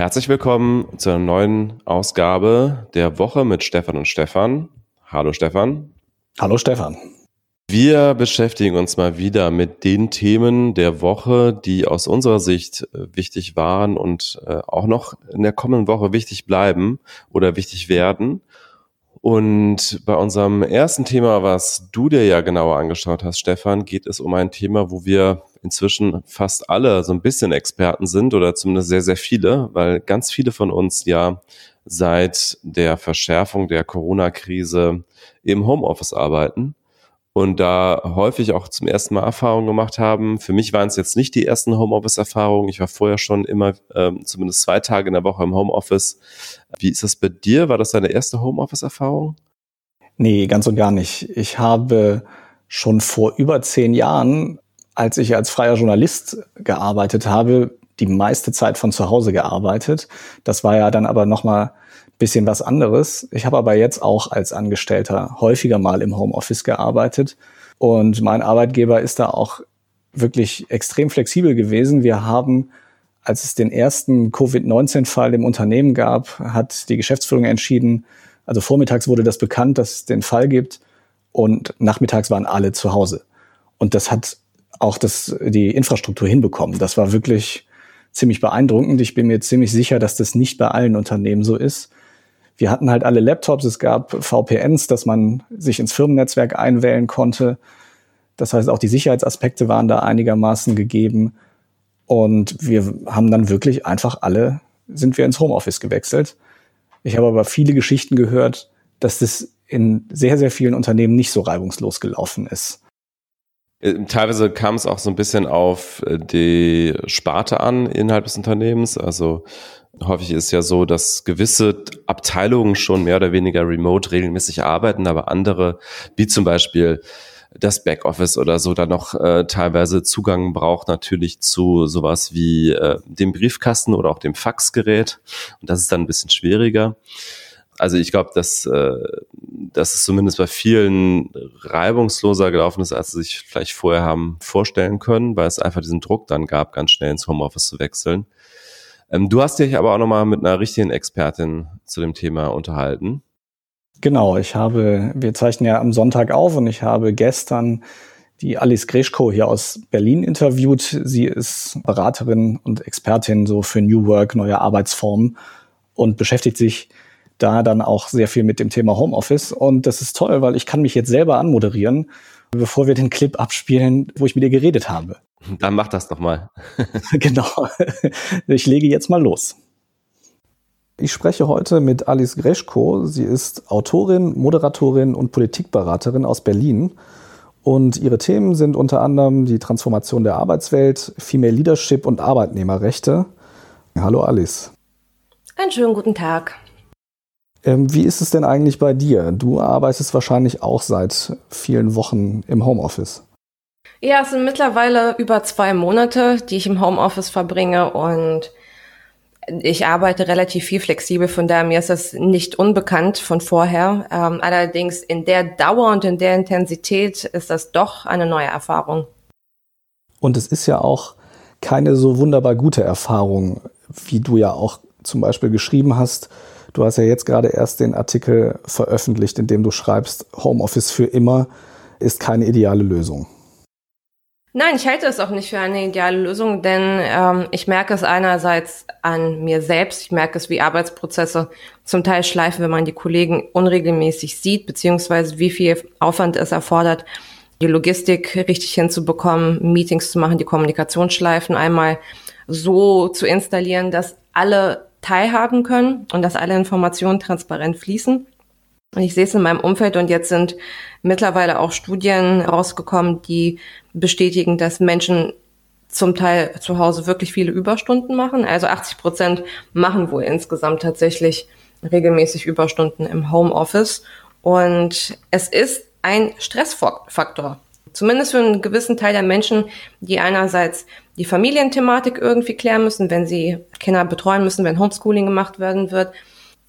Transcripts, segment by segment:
Herzlich willkommen zu einer neuen Ausgabe der Woche mit Stefan und Stefan. Hallo Stefan. Hallo Stefan. Wir beschäftigen uns mal wieder mit den Themen der Woche, die aus unserer Sicht äh, wichtig waren und äh, auch noch in der kommenden Woche wichtig bleiben oder wichtig werden. Und bei unserem ersten Thema, was du dir ja genauer angeschaut hast, Stefan, geht es um ein Thema, wo wir inzwischen fast alle so ein bisschen Experten sind oder zumindest sehr, sehr viele, weil ganz viele von uns ja seit der Verschärfung der Corona-Krise im Homeoffice arbeiten und da häufig auch zum ersten Mal Erfahrungen gemacht haben. Für mich waren es jetzt nicht die ersten Homeoffice-Erfahrungen. Ich war vorher schon immer ähm, zumindest zwei Tage in der Woche im Homeoffice. Wie ist das bei dir? War das deine erste Homeoffice-Erfahrung? Nee, ganz und gar nicht. Ich habe schon vor über zehn Jahren, als ich als freier Journalist gearbeitet habe, die meiste Zeit von zu Hause gearbeitet. Das war ja dann aber nochmal bisschen was anderes. Ich habe aber jetzt auch als Angestellter häufiger mal im Homeoffice gearbeitet und mein Arbeitgeber ist da auch wirklich extrem flexibel gewesen. Wir haben, als es den ersten Covid-19-Fall im Unternehmen gab, hat die Geschäftsführung entschieden, also vormittags wurde das bekannt, dass es den Fall gibt und nachmittags waren alle zu Hause. Und das hat auch das, die Infrastruktur hinbekommen. Das war wirklich ziemlich beeindruckend. Ich bin mir ziemlich sicher, dass das nicht bei allen Unternehmen so ist wir hatten halt alle Laptops, es gab VPNs, dass man sich ins Firmennetzwerk einwählen konnte. Das heißt, auch die Sicherheitsaspekte waren da einigermaßen gegeben. Und wir haben dann wirklich einfach alle, sind wir ins Homeoffice gewechselt. Ich habe aber viele Geschichten gehört, dass das in sehr, sehr vielen Unternehmen nicht so reibungslos gelaufen ist. Äh, teilweise kam es auch so ein bisschen auf äh, die Sparte an innerhalb des Unternehmens. Also häufig ist ja so, dass gewisse Abteilungen schon mehr oder weniger remote regelmäßig arbeiten, aber andere, wie zum Beispiel das Backoffice oder so, da noch äh, teilweise Zugang braucht natürlich zu sowas wie äh, dem Briefkasten oder auch dem Faxgerät. Und das ist dann ein bisschen schwieriger. Also ich glaube, dass, äh, dass es zumindest bei vielen reibungsloser gelaufen ist, als sie sich vielleicht vorher haben vorstellen können, weil es einfach diesen Druck dann gab, ganz schnell ins Homeoffice zu wechseln. Ähm, du hast dich aber auch nochmal mit einer richtigen Expertin zu dem Thema unterhalten. Genau, ich habe, wir zeichnen ja am Sonntag auf und ich habe gestern die Alice Greschko hier aus Berlin interviewt. Sie ist Beraterin und Expertin so für New Work, neue Arbeitsformen und beschäftigt sich da dann auch sehr viel mit dem Thema Homeoffice. Und das ist toll, weil ich kann mich jetzt selber anmoderieren, bevor wir den Clip abspielen, wo ich mit ihr geredet habe. Dann mach das doch mal. genau. Ich lege jetzt mal los. Ich spreche heute mit Alice Greschko. Sie ist Autorin, Moderatorin und Politikberaterin aus Berlin. Und ihre Themen sind unter anderem die Transformation der Arbeitswelt, Female Leadership und Arbeitnehmerrechte. Hallo Alice. Einen schönen guten Tag. Ähm, wie ist es denn eigentlich bei dir? Du arbeitest wahrscheinlich auch seit vielen Wochen im Homeoffice. Ja, es sind mittlerweile über zwei Monate, die ich im Homeoffice verbringe und ich arbeite relativ viel flexibel, von daher mir ist das nicht unbekannt von vorher. Ähm, allerdings in der Dauer und in der Intensität ist das doch eine neue Erfahrung. Und es ist ja auch keine so wunderbar gute Erfahrung, wie du ja auch zum Beispiel geschrieben hast. Du hast ja jetzt gerade erst den Artikel veröffentlicht, in dem du schreibst, Homeoffice für immer ist keine ideale Lösung. Nein, ich halte es auch nicht für eine ideale Lösung, denn ähm, ich merke es einerseits an mir selbst, ich merke es, wie Arbeitsprozesse zum Teil schleifen, wenn man die Kollegen unregelmäßig sieht, beziehungsweise wie viel Aufwand es erfordert, die Logistik richtig hinzubekommen, Meetings zu machen, die Kommunikationsschleifen einmal so zu installieren, dass alle teilhaben können und dass alle Informationen transparent fließen. Und ich sehe es in meinem Umfeld und jetzt sind mittlerweile auch Studien rausgekommen, die bestätigen, dass Menschen zum Teil zu Hause wirklich viele Überstunden machen. Also 80 Prozent machen wohl insgesamt tatsächlich regelmäßig Überstunden im Homeoffice. Und es ist ein Stressfaktor. Zumindest für einen gewissen Teil der Menschen, die einerseits die Familienthematik irgendwie klären müssen, wenn sie Kinder betreuen müssen, wenn Homeschooling gemacht werden wird.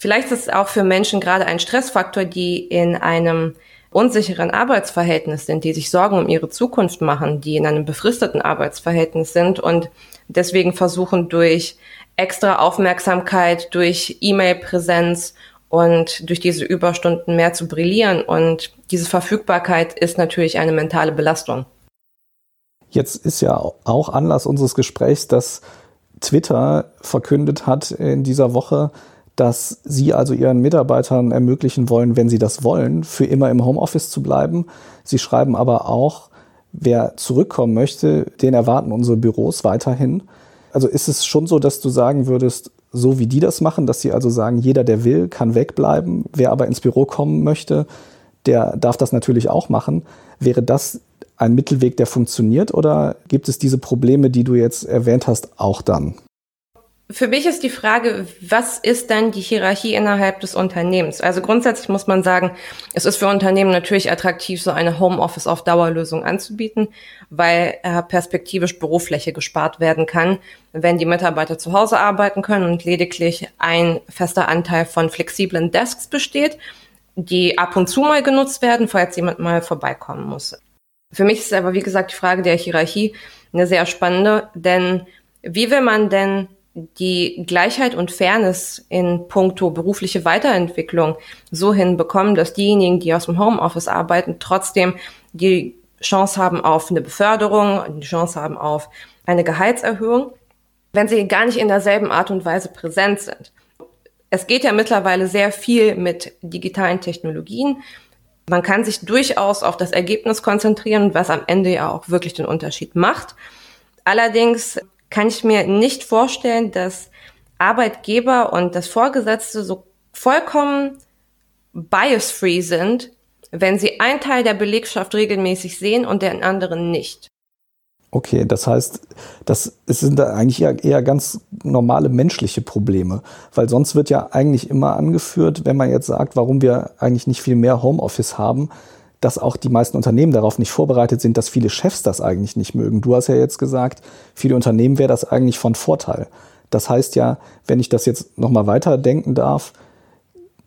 Vielleicht ist es auch für Menschen gerade ein Stressfaktor, die in einem unsicheren Arbeitsverhältnis sind, die sich Sorgen um ihre Zukunft machen, die in einem befristeten Arbeitsverhältnis sind und deswegen versuchen durch extra Aufmerksamkeit durch E-Mail-Präsenz und durch diese Überstunden mehr zu brillieren. Und diese Verfügbarkeit ist natürlich eine mentale Belastung. Jetzt ist ja auch Anlass unseres Gesprächs, dass Twitter verkündet hat in dieser Woche, dass sie also ihren Mitarbeitern ermöglichen wollen, wenn sie das wollen, für immer im Homeoffice zu bleiben. Sie schreiben aber auch, wer zurückkommen möchte, den erwarten unsere Büros weiterhin. Also ist es schon so, dass du sagen würdest, so wie die das machen, dass sie also sagen, jeder, der will, kann wegbleiben. Wer aber ins Büro kommen möchte, der darf das natürlich auch machen. Wäre das ein Mittelweg, der funktioniert oder gibt es diese Probleme, die du jetzt erwähnt hast, auch dann? Für mich ist die Frage, was ist denn die Hierarchie innerhalb des Unternehmens? Also grundsätzlich muss man sagen, es ist für Unternehmen natürlich attraktiv, so eine Homeoffice auf Dauerlösung anzubieten, weil äh, perspektivisch Bürofläche gespart werden kann, wenn die Mitarbeiter zu Hause arbeiten können und lediglich ein fester Anteil von flexiblen Desks besteht, die ab und zu mal genutzt werden, falls jemand mal vorbeikommen muss. Für mich ist aber, wie gesagt, die Frage der Hierarchie eine sehr spannende, denn wie will man denn die Gleichheit und Fairness in puncto berufliche Weiterentwicklung so hinbekommen, dass diejenigen, die aus dem Homeoffice arbeiten, trotzdem die Chance haben auf eine Beförderung, die Chance haben auf eine Gehaltserhöhung, wenn sie gar nicht in derselben Art und Weise präsent sind. Es geht ja mittlerweile sehr viel mit digitalen Technologien. Man kann sich durchaus auf das Ergebnis konzentrieren, was am Ende ja auch wirklich den Unterschied macht. Allerdings kann ich mir nicht vorstellen, dass Arbeitgeber und das Vorgesetzte so vollkommen bias-free sind, wenn sie einen Teil der Belegschaft regelmäßig sehen und den anderen nicht. Okay, das heißt, das sind da eigentlich eher, eher ganz normale menschliche Probleme, weil sonst wird ja eigentlich immer angeführt, wenn man jetzt sagt, warum wir eigentlich nicht viel mehr Homeoffice haben, dass auch die meisten Unternehmen darauf nicht vorbereitet sind, dass viele Chefs das eigentlich nicht mögen. Du hast ja jetzt gesagt, viele Unternehmen wäre das eigentlich von Vorteil. Das heißt ja, wenn ich das jetzt nochmal weiterdenken darf,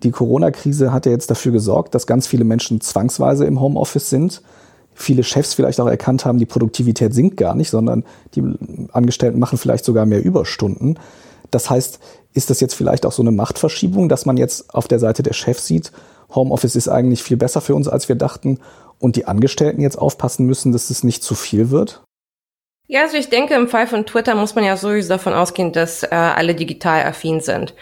die Corona-Krise hat ja jetzt dafür gesorgt, dass ganz viele Menschen zwangsweise im Homeoffice sind. Viele Chefs vielleicht auch erkannt haben, die Produktivität sinkt gar nicht, sondern die Angestellten machen vielleicht sogar mehr Überstunden. Das heißt, ist das jetzt vielleicht auch so eine Machtverschiebung, dass man jetzt auf der Seite der Chefs sieht, Homeoffice ist eigentlich viel besser für uns, als wir dachten. Und die Angestellten jetzt aufpassen müssen, dass es nicht zu viel wird? Ja, also ich denke, im Fall von Twitter muss man ja sowieso davon ausgehen, dass äh, alle digital affin sind.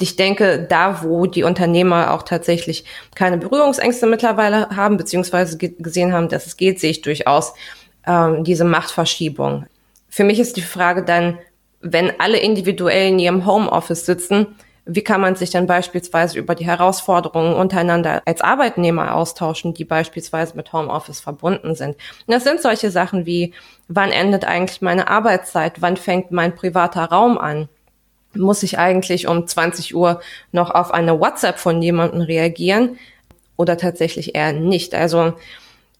Ich denke, da, wo die Unternehmer auch tatsächlich keine Berührungsängste mittlerweile haben, beziehungsweise gesehen haben, dass es geht, sehe ich durchaus ähm, diese Machtverschiebung. Für mich ist die Frage dann, wenn alle individuell in ihrem Homeoffice sitzen, wie kann man sich dann beispielsweise über die Herausforderungen untereinander als Arbeitnehmer austauschen, die beispielsweise mit Homeoffice verbunden sind? Und das sind solche Sachen wie, wann endet eigentlich meine Arbeitszeit? Wann fängt mein privater Raum an? Muss ich eigentlich um 20 Uhr noch auf eine WhatsApp von jemandem reagieren oder tatsächlich eher nicht? Also,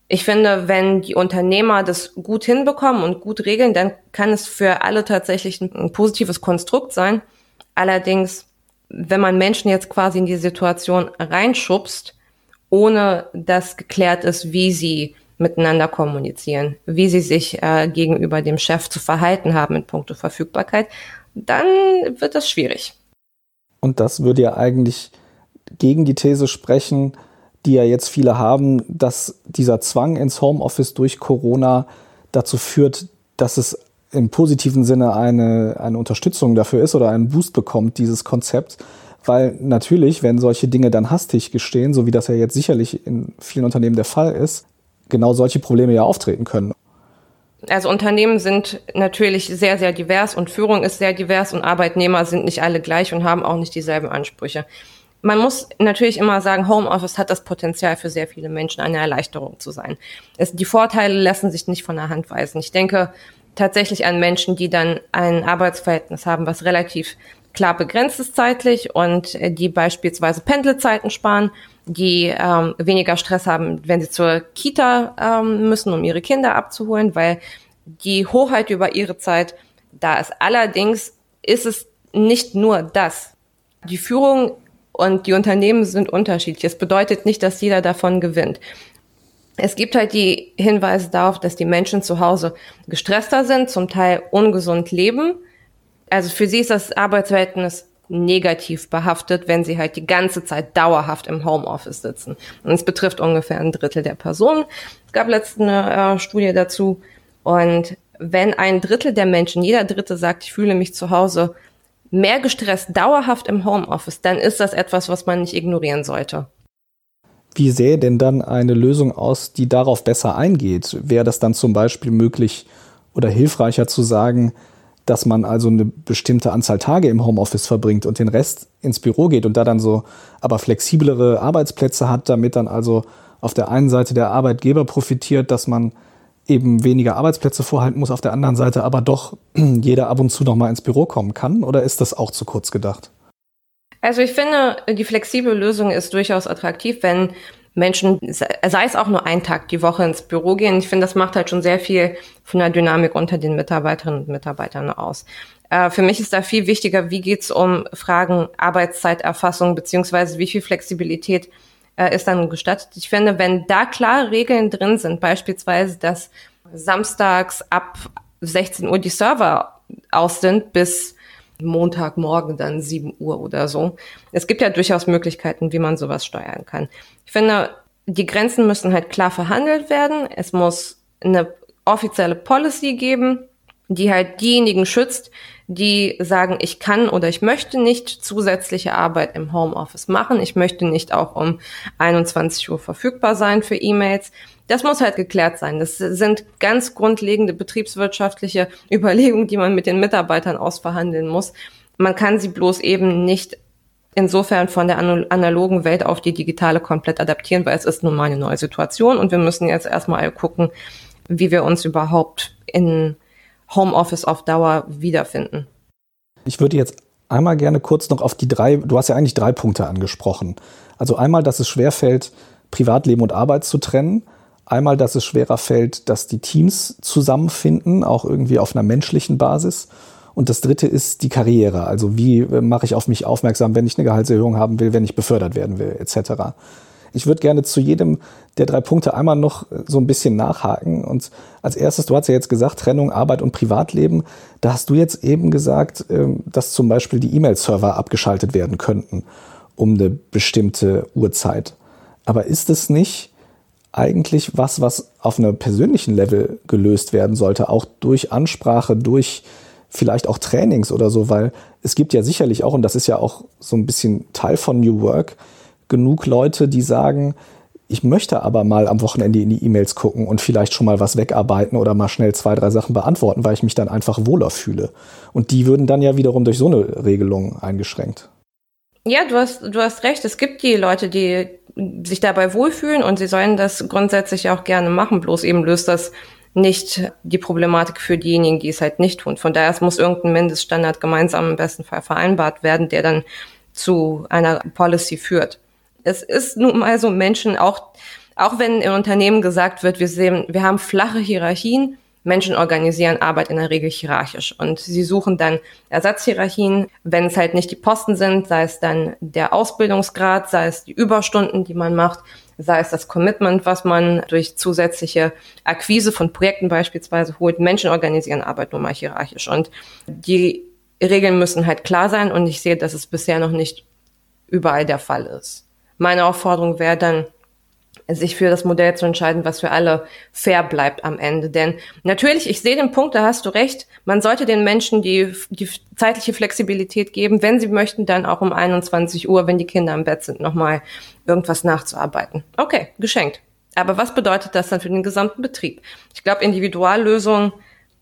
ich finde, wenn die Unternehmer das gut hinbekommen und gut regeln, dann kann es für alle tatsächlich ein positives Konstrukt sein. Allerdings wenn man Menschen jetzt quasi in die Situation reinschubst, ohne dass geklärt ist, wie sie miteinander kommunizieren, wie sie sich äh, gegenüber dem Chef zu verhalten haben in puncto Verfügbarkeit, dann wird das schwierig. Und das würde ja eigentlich gegen die These sprechen, die ja jetzt viele haben, dass dieser Zwang ins Homeoffice durch Corona dazu führt, dass es im positiven Sinne eine, eine Unterstützung dafür ist oder einen Boost bekommt, dieses Konzept. Weil natürlich, wenn solche Dinge dann hastig gestehen, so wie das ja jetzt sicherlich in vielen Unternehmen der Fall ist, genau solche Probleme ja auftreten können. Also Unternehmen sind natürlich sehr, sehr divers und Führung ist sehr divers und Arbeitnehmer sind nicht alle gleich und haben auch nicht dieselben Ansprüche. Man muss natürlich immer sagen, Homeoffice hat das Potenzial für sehr viele Menschen eine Erleichterung zu sein. Es, die Vorteile lassen sich nicht von der Hand weisen. Ich denke, tatsächlich an Menschen, die dann ein Arbeitsverhältnis haben, was relativ klar begrenzt ist zeitlich und äh, die beispielsweise Pendelzeiten sparen, die ähm, weniger Stress haben, wenn sie zur Kita ähm, müssen, um ihre Kinder abzuholen, weil die Hoheit über ihre Zeit da ist. Allerdings ist es nicht nur das. Die Führung und die Unternehmen sind unterschiedlich. Es bedeutet nicht, dass jeder davon gewinnt. Es gibt halt die Hinweise darauf, dass die Menschen zu Hause gestresster sind, zum Teil ungesund leben, Also für sie ist das Arbeitsverhältnis negativ behaftet, wenn sie halt die ganze Zeit dauerhaft im Homeoffice sitzen. Und es betrifft ungefähr ein Drittel der Personen. Es gab letzte eine äh, Studie dazu. Und wenn ein Drittel der Menschen, jeder Dritte sagt, ich fühle mich zu Hause mehr gestresst dauerhaft im Homeoffice, dann ist das etwas, was man nicht ignorieren sollte. Wie sähe denn dann eine Lösung aus, die darauf besser eingeht? Wäre das dann zum Beispiel möglich oder hilfreicher zu sagen, dass man also eine bestimmte Anzahl Tage im Homeoffice verbringt und den Rest ins Büro geht und da dann so aber flexiblere Arbeitsplätze hat, damit dann also auf der einen Seite der Arbeitgeber profitiert, dass man eben weniger Arbeitsplätze vorhalten muss, auf der anderen Seite aber doch jeder ab und zu noch mal ins Büro kommen kann? Oder ist das auch zu kurz gedacht? Also ich finde, die flexible Lösung ist durchaus attraktiv, wenn Menschen, sei es auch nur ein Tag die Woche ins Büro gehen. Ich finde, das macht halt schon sehr viel von der Dynamik unter den Mitarbeiterinnen und Mitarbeitern aus. Äh, für mich ist da viel wichtiger, wie geht's um Fragen Arbeitszeiterfassung beziehungsweise wie viel Flexibilität äh, ist dann gestattet. Ich finde, wenn da klare Regeln drin sind, beispielsweise, dass samstags ab 16 Uhr die Server aus sind bis Montagmorgen dann 7 Uhr oder so. Es gibt ja durchaus Möglichkeiten, wie man sowas steuern kann. Ich finde, die Grenzen müssen halt klar verhandelt werden. Es muss eine offizielle Policy geben, die halt diejenigen schützt, die sagen, ich kann oder ich möchte nicht zusätzliche Arbeit im Homeoffice machen. Ich möchte nicht auch um 21 Uhr verfügbar sein für E-Mails. Das muss halt geklärt sein. Das sind ganz grundlegende betriebswirtschaftliche Überlegungen, die man mit den Mitarbeitern ausverhandeln muss. Man kann sie bloß eben nicht insofern von der analogen Welt auf die digitale komplett adaptieren, weil es ist nun mal eine neue Situation und wir müssen jetzt erstmal gucken, wie wir uns überhaupt in Homeoffice auf Dauer wiederfinden. Ich würde jetzt einmal gerne kurz noch auf die drei, du hast ja eigentlich drei Punkte angesprochen. Also einmal, dass es schwerfällt, Privatleben und Arbeit zu trennen. Einmal, dass es schwerer fällt, dass die Teams zusammenfinden, auch irgendwie auf einer menschlichen Basis. Und das dritte ist die Karriere. Also wie äh, mache ich auf mich aufmerksam, wenn ich eine Gehaltserhöhung haben will, wenn ich befördert werden will, etc. Ich würde gerne zu jedem der drei Punkte einmal noch äh, so ein bisschen nachhaken. Und als erstes, du hast ja jetzt gesagt, Trennung, Arbeit und Privatleben. Da hast du jetzt eben gesagt, ähm, dass zum Beispiel die E-Mail-Server abgeschaltet werden könnten um eine bestimmte Uhrzeit. Aber ist es nicht eigentlich was, was auf einer persönlichen Level gelöst werden sollte, auch durch Ansprache, durch vielleicht auch Trainings oder so, weil es gibt ja sicherlich auch, und das ist ja auch so ein bisschen Teil von New Work, genug Leute, die sagen, ich möchte aber mal am Wochenende in die E-Mails gucken und vielleicht schon mal was wegarbeiten oder mal schnell zwei, drei Sachen beantworten, weil ich mich dann einfach wohler fühle. Und die würden dann ja wiederum durch so eine Regelung eingeschränkt. Ja, du hast, du hast recht. Es gibt die Leute, die sich dabei wohlfühlen und sie sollen das grundsätzlich auch gerne machen. Bloß eben löst das nicht die Problematik für diejenigen, die es halt nicht tun. Von daher es muss irgendein Mindeststandard gemeinsam im besten Fall vereinbart werden, der dann zu einer Policy führt es ist nun mal so Menschen, auch, auch wenn in Unternehmen gesagt wird, wir sehen, wir haben flache Hierarchien, Menschen organisieren Arbeit in der Regel hierarchisch. Und sie suchen dann Ersatzhierarchien, wenn es halt nicht die Posten sind, sei es dann der Ausbildungsgrad, sei es die Überstunden, die man macht, sei es das Commitment, was man durch zusätzliche Akquise von Projekten beispielsweise holt. Menschen organisieren Arbeit nun mal hierarchisch. Und die Regeln müssen halt klar sein. Und ich sehe, dass es bisher noch nicht überall der Fall ist. Meine Aufforderung wäre dann, sich für das Modell zu entscheiden, was für alle fair bleibt am Ende. Denn natürlich, ich sehe den Punkt, da hast du recht, man sollte den Menschen die, die zeitliche Flexibilität geben, wenn sie möchten, dann auch um 21 Uhr, wenn die Kinder im Bett sind, nochmal irgendwas nachzuarbeiten. Okay, geschenkt. Aber was bedeutet das dann für den gesamten Betrieb? Ich glaube, Individuallösungen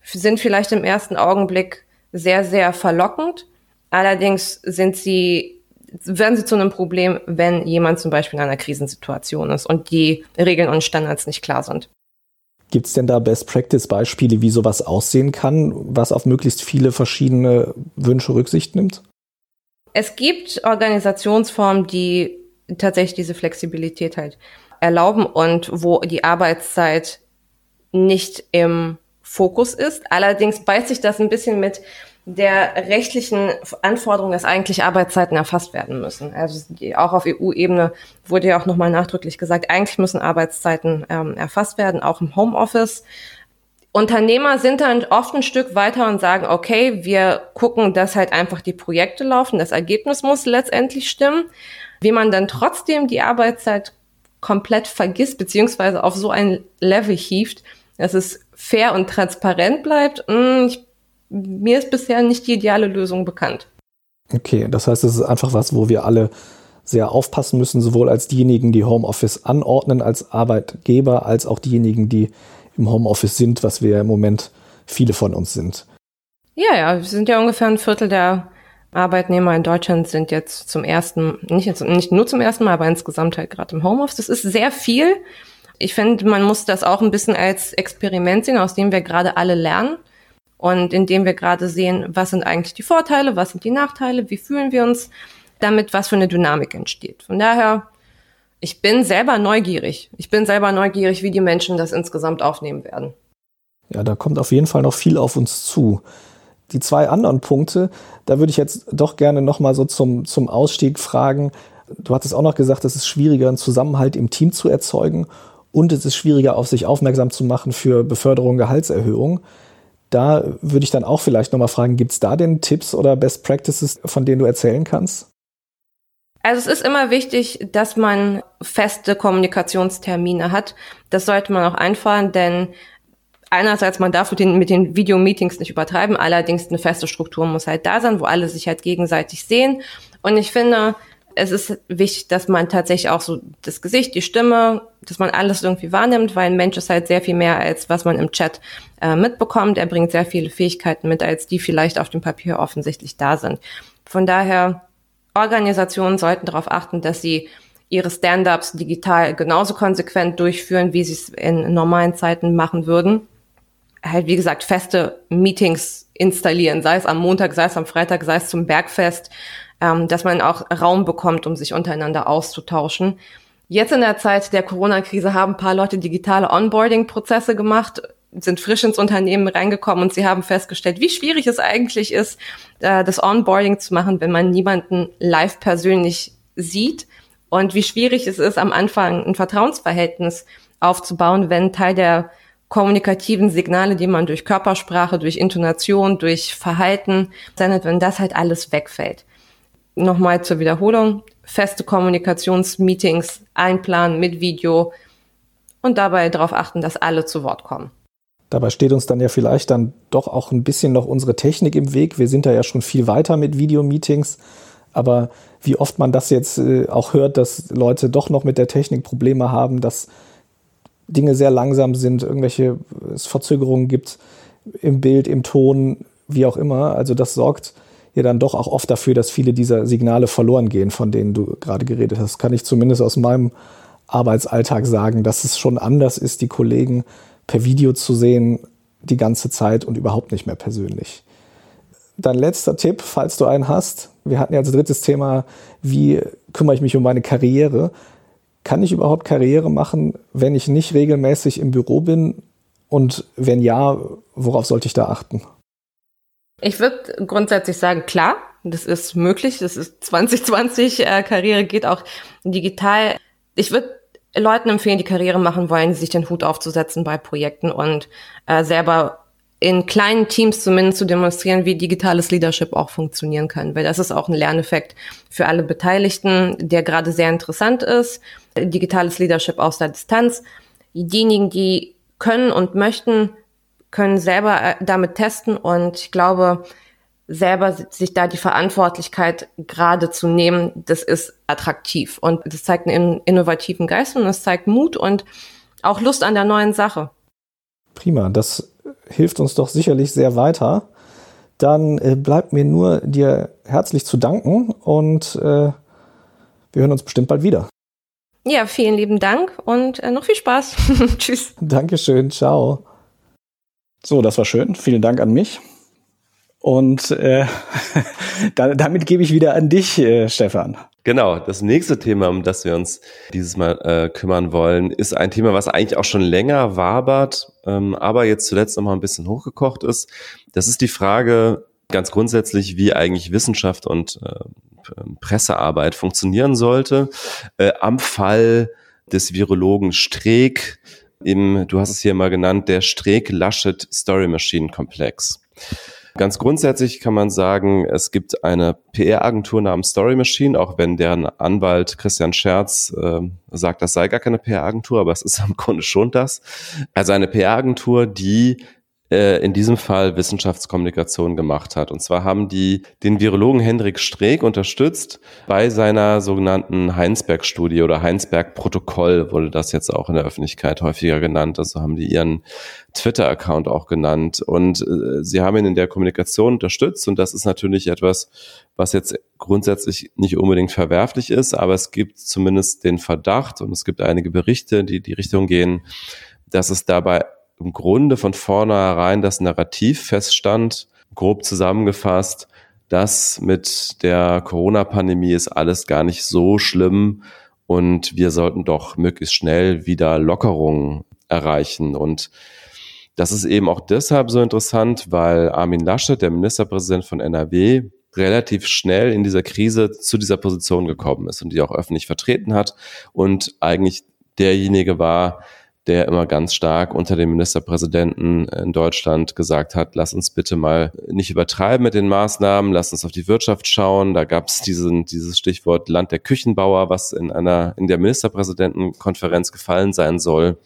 sind vielleicht im ersten Augenblick sehr, sehr verlockend. Allerdings sind sie werden sie zu einem Problem, wenn jemand zum Beispiel in einer Krisensituation ist und die Regeln und Standards nicht klar sind. Gibt es denn da Best-Practice-Beispiele, wie sowas aussehen kann, was auf möglichst viele verschiedene Wünsche Rücksicht nimmt? Es gibt Organisationsformen, die tatsächlich diese Flexibilität halt erlauben und wo die Arbeitszeit nicht im Fokus ist. Allerdings beißt sich das ein bisschen mit der rechtlichen Anforderung, dass eigentlich Arbeitszeiten erfasst werden müssen. Also auch auf EU-Ebene wurde ja auch nochmal nachdrücklich gesagt, eigentlich müssen Arbeitszeiten ähm, erfasst werden, auch im Homeoffice. Unternehmer sind dann oft ein Stück weiter und sagen, okay, wir gucken, dass halt einfach die Projekte laufen, das Ergebnis muss letztendlich stimmen. Wie man dann trotzdem die Arbeitszeit komplett vergisst, beziehungsweise auf so ein Level hieft, dass es fair und transparent bleibt, hm, ich, mir ist bisher nicht die ideale Lösung bekannt. Okay, das heißt, es ist einfach was, wo wir alle sehr aufpassen müssen, sowohl als diejenigen, die Homeoffice anordnen als Arbeitgeber, als auch diejenigen, die im Homeoffice sind, was wir im Moment viele von uns sind. Ja, ja, wir sind ja ungefähr ein Viertel der Arbeitnehmer in Deutschland sind jetzt zum ersten, nicht, jetzt, nicht nur zum ersten Mal, aber insgesamt halt gerade im Homeoffice. Das ist sehr viel. Ich finde, man muss das auch ein bisschen als Experiment sehen, aus dem wir gerade alle lernen und indem wir gerade sehen, was sind eigentlich die Vorteile, was sind die Nachteile, wie fühlen wir uns damit, was für eine Dynamik entsteht. Von daher, ich bin selber neugierig. Ich bin selber neugierig, wie die Menschen das insgesamt aufnehmen werden. Ja, da kommt auf jeden Fall noch viel auf uns zu. Die zwei anderen Punkte, da würde ich jetzt doch gerne noch mal so zum, zum Ausstieg fragen. Du hattest auch noch gesagt, es ist schwieriger, einen Zusammenhalt im Team zu erzeugen und es ist schwieriger, auf sich aufmerksam zu machen für Beförderung, Gehaltserhöhung. Da würde ich dann auch vielleicht nochmal fragen, gibt es da denn Tipps oder Best Practices, von denen du erzählen kannst? Also es ist immer wichtig, dass man feste Kommunikationstermine hat. Das sollte man auch einfahren, denn einerseits, man darf mit den, mit den Videomeetings nicht übertreiben, allerdings eine feste Struktur muss halt da sein, wo alle sich halt gegenseitig sehen. Und ich finde, es ist wichtig, dass man tatsächlich auch so das Gesicht, die Stimme, dass man alles irgendwie wahrnimmt, weil ein Mensch ist halt sehr viel mehr als was man im Chat äh, mitbekommt. Er bringt sehr viele Fähigkeiten mit, als die vielleicht auf dem Papier offensichtlich da sind. Von daher, Organisationen sollten darauf achten, dass sie ihre Stand-ups digital genauso konsequent durchführen, wie sie es in normalen Zeiten machen würden. Halt, wie gesagt, feste Meetings installieren, sei es am Montag, sei es am Freitag, sei es zum Bergfest, ähm, dass man auch Raum bekommt, um sich untereinander auszutauschen. Jetzt in der Zeit der Corona-Krise haben ein paar Leute digitale Onboarding-Prozesse gemacht, sind frisch ins Unternehmen reingekommen und sie haben festgestellt, wie schwierig es eigentlich ist, äh, das Onboarding zu machen, wenn man niemanden live persönlich sieht und wie schwierig es ist, am Anfang ein Vertrauensverhältnis aufzubauen, wenn Teil der kommunikativen Signale, die man durch Körpersprache, durch Intonation, durch Verhalten sendet, wenn das halt alles wegfällt nochmal zur Wiederholung, feste Kommunikationsmeetings einplanen mit Video und dabei darauf achten, dass alle zu Wort kommen. Dabei steht uns dann ja vielleicht dann doch auch ein bisschen noch unsere Technik im Weg. Wir sind da ja schon viel weiter mit Videomeetings. Aber wie oft man das jetzt äh, auch hört, dass Leute doch noch mit der Technik Probleme haben, dass Dinge sehr langsam sind, irgendwelche Verzögerungen gibt im Bild, im Ton, wie auch immer. Also das sorgt ja dann doch auch oft dafür, dass viele dieser Signale verloren gehen, von denen du gerade geredet hast. Kann ich zumindest aus meinem Arbeitsalltag sagen, dass es schon anders ist, die Kollegen per Video zu sehen die ganze Zeit und überhaupt nicht mehr persönlich. Dein letzter Tipp, falls du einen hast. Wir hatten ja als drittes Thema, wie kümmere ich mich um meine Karriere? Kann ich überhaupt Karriere machen, wenn ich nicht regelmäßig im Büro bin? Und wenn ja, worauf sollte ich da achten? Ich würde grundsätzlich sagen, klar, das ist möglich. Das ist 2020, äh, Karriere geht auch digital. Ich würde Leuten empfehlen, die Karriere machen wollen, sich den Hut aufzusetzen bei Projekten und äh, selber in kleinen Teams zumindest zu demonstrieren, wie digitales Leadership auch funktionieren kann. Weil das ist auch ein Lerneffekt für alle Beteiligten, der gerade sehr interessant ist. Digitales Leadership aus der Distanz. Diejenigen, die können und möchten, können selber äh, damit testen und ich glaube, selber sich da die Verantwortlichkeit gerade zu nehmen, das ist attraktiv und das zeigt einen innovativen Geist und es zeigt Mut und auch Lust an der neuen Sache. Prima, das hilft uns doch sicherlich sehr weiter. Dann äh, bleibt mir nur dir herzlich zu danken und äh, wir hören uns bestimmt bald wieder. Ja, vielen lieben Dank und äh, noch viel Spaß. Tschüss. Dankeschön, ciao. So, das war schön. Vielen Dank an mich. Und äh, damit gebe ich wieder an dich, äh, Stefan. Genau, das nächste Thema, um das wir uns dieses Mal äh, kümmern wollen, ist ein Thema, was eigentlich auch schon länger wabert, ähm, aber jetzt zuletzt noch mal ein bisschen hochgekocht ist. Das ist die Frage ganz grundsätzlich, wie eigentlich Wissenschaft und äh, Pressearbeit funktionieren sollte. Äh, am Fall des Virologen Streeck im, du hast es hier mal genannt, der Streeck-Laschet Story Machine Komplex. Ganz grundsätzlich kann man sagen, es gibt eine PR-Agentur namens Story Machine, auch wenn deren Anwalt Christian Scherz äh, sagt, das sei gar keine PR-Agentur, aber es ist im Grunde schon das. Also eine PR-Agentur, die äh, in diesem Fall Wissenschaftskommunikation gemacht hat. Und zwar haben die den Virologen Hendrik Streeck unterstützt bei seiner sogenannten Heinsberg-Studie oder Heinsberg-Protokoll wurde das jetzt auch in der Öffentlichkeit häufiger genannt. Also haben die ihren Twitter-Account auch genannt. Und äh, sie haben ihn in der Kommunikation unterstützt. Und das ist natürlich etwas, was jetzt grundsätzlich nicht unbedingt verwerflich ist, aber es gibt zumindest den Verdacht und es gibt einige Berichte, die die Richtung gehen, dass es dabei im Grunde von vornherein das Narrativ feststand, grob zusammengefasst, dass mit der Corona-Pandemie ist alles gar nicht so schlimm und wir sollten doch möglichst schnell wieder Lockerungen erreichen. Und das ist eben auch deshalb so interessant, weil Armin Laschet, der Ministerpräsident von NRW, relativ schnell in dieser Krise zu dieser Position gekommen ist und die auch öffentlich vertreten hat und eigentlich derjenige war, der immer ganz stark unter dem Ministerpräsidenten in Deutschland gesagt hat, lass uns bitte mal nicht übertreiben mit den Maßnahmen, lass uns auf die Wirtschaft schauen. Da gab es dieses Stichwort Land der Küchenbauer, was in einer in der Ministerpräsidentenkonferenz gefallen sein soll.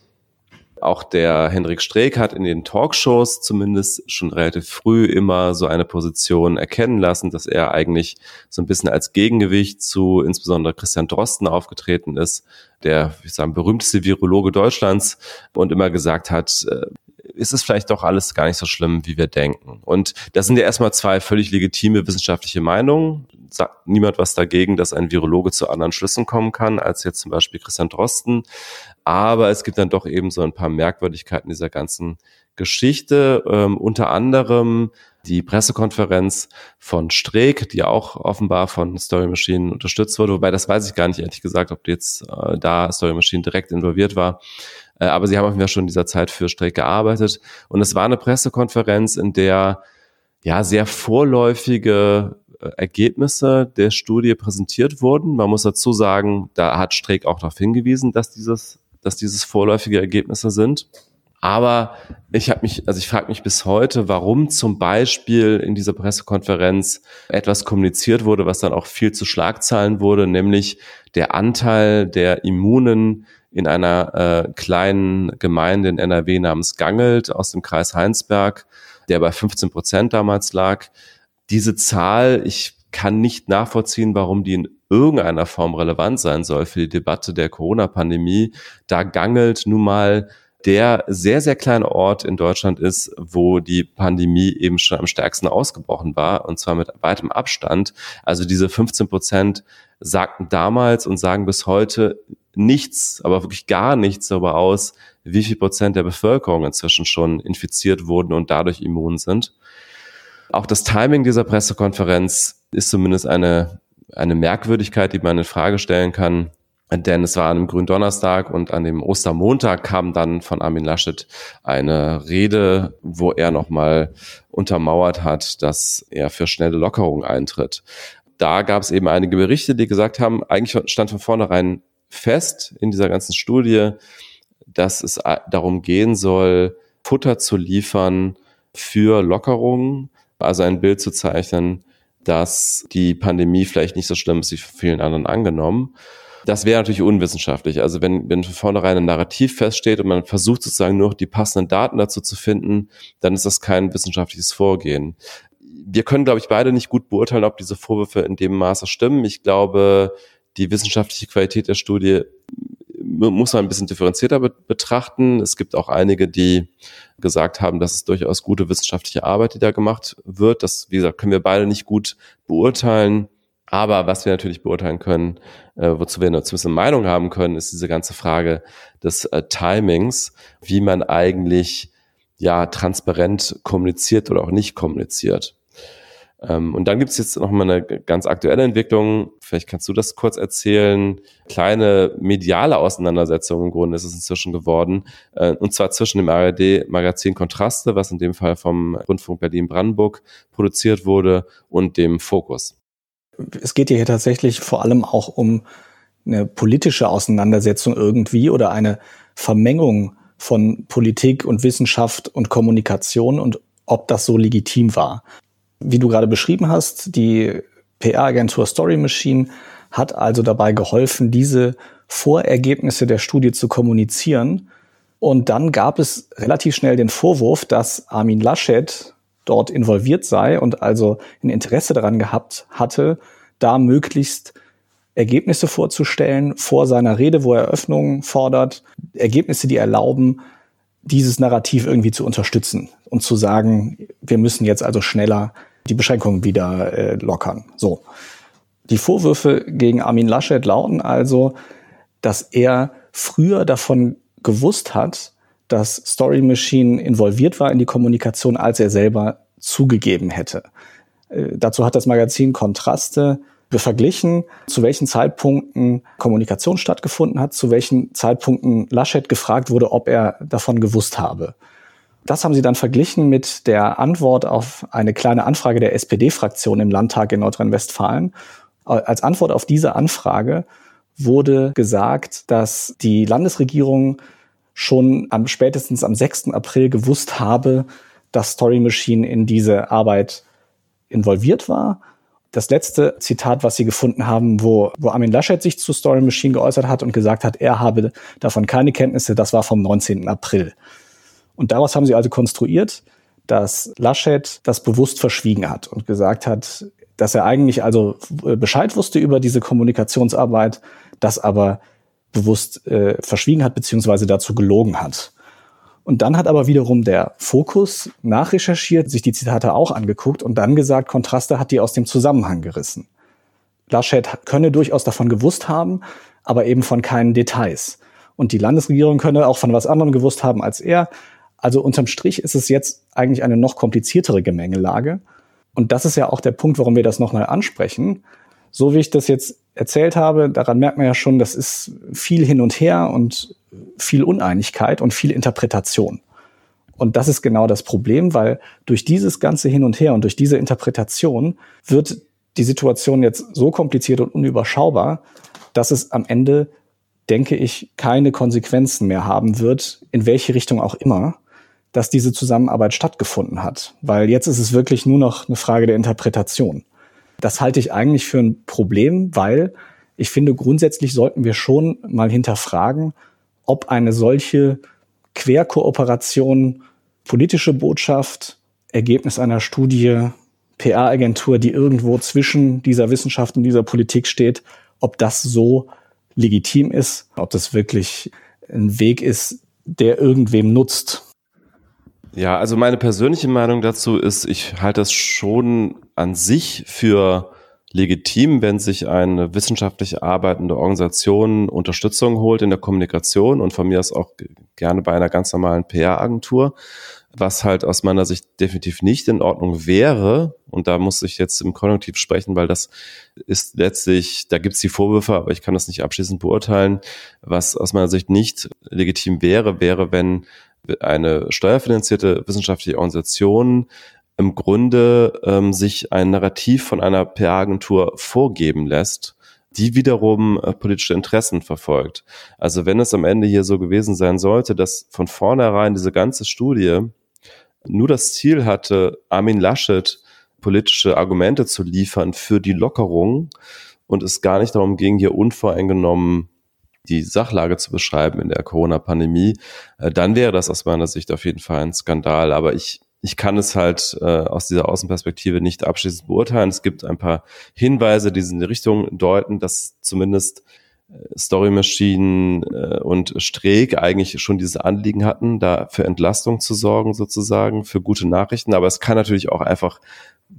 Auch der Hendrik Streeck hat in den Talkshows zumindest schon relativ früh immer so eine Position erkennen lassen, dass er eigentlich so ein bisschen als Gegengewicht zu insbesondere Christian Drosten aufgetreten ist, der, ich sagen, berühmteste Virologe Deutschlands und immer gesagt hat, äh, ist es vielleicht doch alles gar nicht so schlimm, wie wir denken. Und das sind ja erstmal zwei völlig legitime wissenschaftliche Meinungen. Sagt niemand was dagegen, dass ein Virologe zu anderen Schlüssen kommen kann, als jetzt zum Beispiel Christian Drosten. Aber es gibt dann doch eben so ein paar Merkwürdigkeiten dieser ganzen Geschichte. Ähm, unter anderem die Pressekonferenz von Streeck, die auch offenbar von Story Machine unterstützt wurde. Wobei das weiß ich gar nicht, ehrlich gesagt, ob jetzt äh, da Story Machine direkt involviert war. Äh, aber sie haben ja schon in dieser Zeit für Streeck gearbeitet. Und es war eine Pressekonferenz, in der ja sehr vorläufige äh, Ergebnisse der Studie präsentiert wurden. Man muss dazu sagen, da hat Streeck auch darauf hingewiesen, dass dieses dass dieses vorläufige Ergebnisse sind. Aber ich habe mich, also ich frage mich bis heute, warum zum Beispiel in dieser Pressekonferenz etwas kommuniziert wurde, was dann auch viel zu Schlagzeilen wurde, nämlich der Anteil der Immunen in einer äh, kleinen Gemeinde in NRW namens Gangelt aus dem Kreis Heinsberg, der bei 15 Prozent damals lag. Diese Zahl, ich kann nicht nachvollziehen, warum die in irgendeiner Form relevant sein soll für die Debatte der Corona-Pandemie. Da gangelt nun mal der sehr, sehr kleine Ort in Deutschland ist, wo die Pandemie eben schon am stärksten ausgebrochen war, und zwar mit weitem Abstand. Also diese 15 Prozent sagten damals und sagen bis heute nichts, aber wirklich gar nichts darüber aus, wie viel Prozent der Bevölkerung inzwischen schon infiziert wurden und dadurch immun sind. Auch das Timing dieser Pressekonferenz ist zumindest eine eine Merkwürdigkeit, die man in Frage stellen kann. Denn es war an einem Gründonnerstag und an dem Ostermontag kam dann von Armin Laschet eine Rede, wo er nochmal untermauert hat, dass er für schnelle Lockerungen eintritt. Da gab es eben einige Berichte, die gesagt haben, eigentlich stand von vornherein fest in dieser ganzen Studie, dass es darum gehen soll, Futter zu liefern für Lockerungen, also ein Bild zu zeichnen, dass die Pandemie vielleicht nicht so schlimm ist wie von vielen anderen angenommen. Das wäre natürlich unwissenschaftlich. Also wenn, wenn von vornherein ein Narrativ feststeht und man versucht sozusagen nur die passenden Daten dazu zu finden, dann ist das kein wissenschaftliches Vorgehen. Wir können, glaube ich, beide nicht gut beurteilen, ob diese Vorwürfe in dem Maße stimmen. Ich glaube, die wissenschaftliche Qualität der Studie muss man ein bisschen differenzierter betrachten. Es gibt auch einige, die gesagt haben, dass es durchaus gute wissenschaftliche Arbeit, die da gemacht wird. Das, wie gesagt, können wir beide nicht gut beurteilen. Aber was wir natürlich beurteilen können, äh, wozu wir zumindest eine Meinung haben können, ist diese ganze Frage des äh, Timings, wie man eigentlich ja transparent kommuniziert oder auch nicht kommuniziert. Ähm, und dann gibt es jetzt noch mal eine ganz aktuelle Entwicklung. Vielleicht kannst du das kurz erzählen. Kleine mediale Auseinandersetzung im Grunde ist es inzwischen geworden. Äh, und zwar zwischen dem ARD-Magazin Kontraste, was in dem Fall vom Rundfunk Berlin-Brandenburg produziert wurde, und dem Fokus. Es geht hier tatsächlich vor allem auch um eine politische Auseinandersetzung irgendwie oder eine Vermengung von Politik und Wissenschaft und Kommunikation und ob das so legitim war. Wie du gerade beschrieben hast, die PR-Agentur Story Machine hat also dabei geholfen, diese Vorergebnisse der Studie zu kommunizieren. Und dann gab es relativ schnell den Vorwurf, dass Armin Laschet dort involviert sei und also ein Interesse daran gehabt hatte, da möglichst Ergebnisse vorzustellen vor seiner Rede, wo er Eröffnungen fordert, Ergebnisse, die erlauben, dieses Narrativ irgendwie zu unterstützen und zu sagen, wir müssen jetzt also schneller die Beschränkungen wieder äh, lockern. So. Die Vorwürfe gegen Armin Laschet lauten also, dass er früher davon gewusst hat, dass Story Machine involviert war in die Kommunikation, als er selber zugegeben hätte. Äh, dazu hat das Magazin Kontraste verglichen, zu welchen Zeitpunkten Kommunikation stattgefunden hat, zu welchen Zeitpunkten Laschet gefragt wurde, ob er davon gewusst habe. Das haben sie dann verglichen mit der Antwort auf eine kleine Anfrage der SPD-Fraktion im Landtag in Nordrhein-Westfalen. Als Antwort auf diese Anfrage wurde gesagt, dass die Landesregierung schon am spätestens am 6. April gewusst habe, dass Story Machine in diese Arbeit involviert war das letzte Zitat, was sie gefunden haben, wo, wo Armin Laschet sich zu Story Machine geäußert hat und gesagt hat, er habe davon keine Kenntnisse, das war vom 19. April. Und daraus haben sie also konstruiert, dass Laschet das bewusst verschwiegen hat und gesagt hat, dass er eigentlich also Bescheid wusste über diese Kommunikationsarbeit, das aber bewusst äh, verschwiegen hat beziehungsweise dazu gelogen hat. Und dann hat aber wiederum der Fokus nachrecherchiert, sich die Zitate auch angeguckt und dann gesagt, Kontraste hat die aus dem Zusammenhang gerissen. Laschet könne durchaus davon gewusst haben, aber eben von keinen Details. Und die Landesregierung könne auch von was anderem gewusst haben als er. Also unterm Strich ist es jetzt eigentlich eine noch kompliziertere Gemengelage. Und das ist ja auch der Punkt, warum wir das nochmal ansprechen. So wie ich das jetzt erzählt habe, daran merkt man ja schon, das ist viel hin und her und viel Uneinigkeit und viel Interpretation. Und das ist genau das Problem, weil durch dieses ganze Hin und Her und durch diese Interpretation wird die Situation jetzt so kompliziert und unüberschaubar, dass es am Ende, denke ich, keine Konsequenzen mehr haben wird, in welche Richtung auch immer, dass diese Zusammenarbeit stattgefunden hat. Weil jetzt ist es wirklich nur noch eine Frage der Interpretation. Das halte ich eigentlich für ein Problem, weil ich finde, grundsätzlich sollten wir schon mal hinterfragen, ob eine solche Querkooperation, politische Botschaft, Ergebnis einer Studie, PR-Agentur, die irgendwo zwischen dieser Wissenschaft und dieser Politik steht, ob das so legitim ist, ob das wirklich ein Weg ist, der irgendwem nutzt. Ja, also meine persönliche Meinung dazu ist, ich halte das schon an sich für legitim, wenn sich eine wissenschaftlich arbeitende Organisation Unterstützung holt in der Kommunikation und von mir aus auch gerne bei einer ganz normalen PR-Agentur. Was halt aus meiner Sicht definitiv nicht in Ordnung wäre, und da muss ich jetzt im Konjunktiv sprechen, weil das ist letztlich, da gibt's die Vorwürfe, aber ich kann das nicht abschließend beurteilen. Was aus meiner Sicht nicht legitim wäre, wäre, wenn eine steuerfinanzierte wissenschaftliche Organisation im Grunde ähm, sich ein Narrativ von einer PR-Agentur vorgeben lässt, die wiederum äh, politische Interessen verfolgt. Also wenn es am Ende hier so gewesen sein sollte, dass von vornherein diese ganze Studie nur das Ziel hatte, Armin Laschet politische Argumente zu liefern für die Lockerung und es gar nicht darum ging, hier unvoreingenommen die Sachlage zu beschreiben in der Corona-Pandemie, äh, dann wäre das aus meiner Sicht auf jeden Fall ein Skandal. Aber ich ich kann es halt äh, aus dieser Außenperspektive nicht abschließend beurteilen. Es gibt ein paar Hinweise, die in die Richtung deuten, dass zumindest äh, Story Machine äh, und Streeck eigentlich schon dieses Anliegen hatten, da für Entlastung zu sorgen sozusagen, für gute Nachrichten. Aber es kann natürlich auch einfach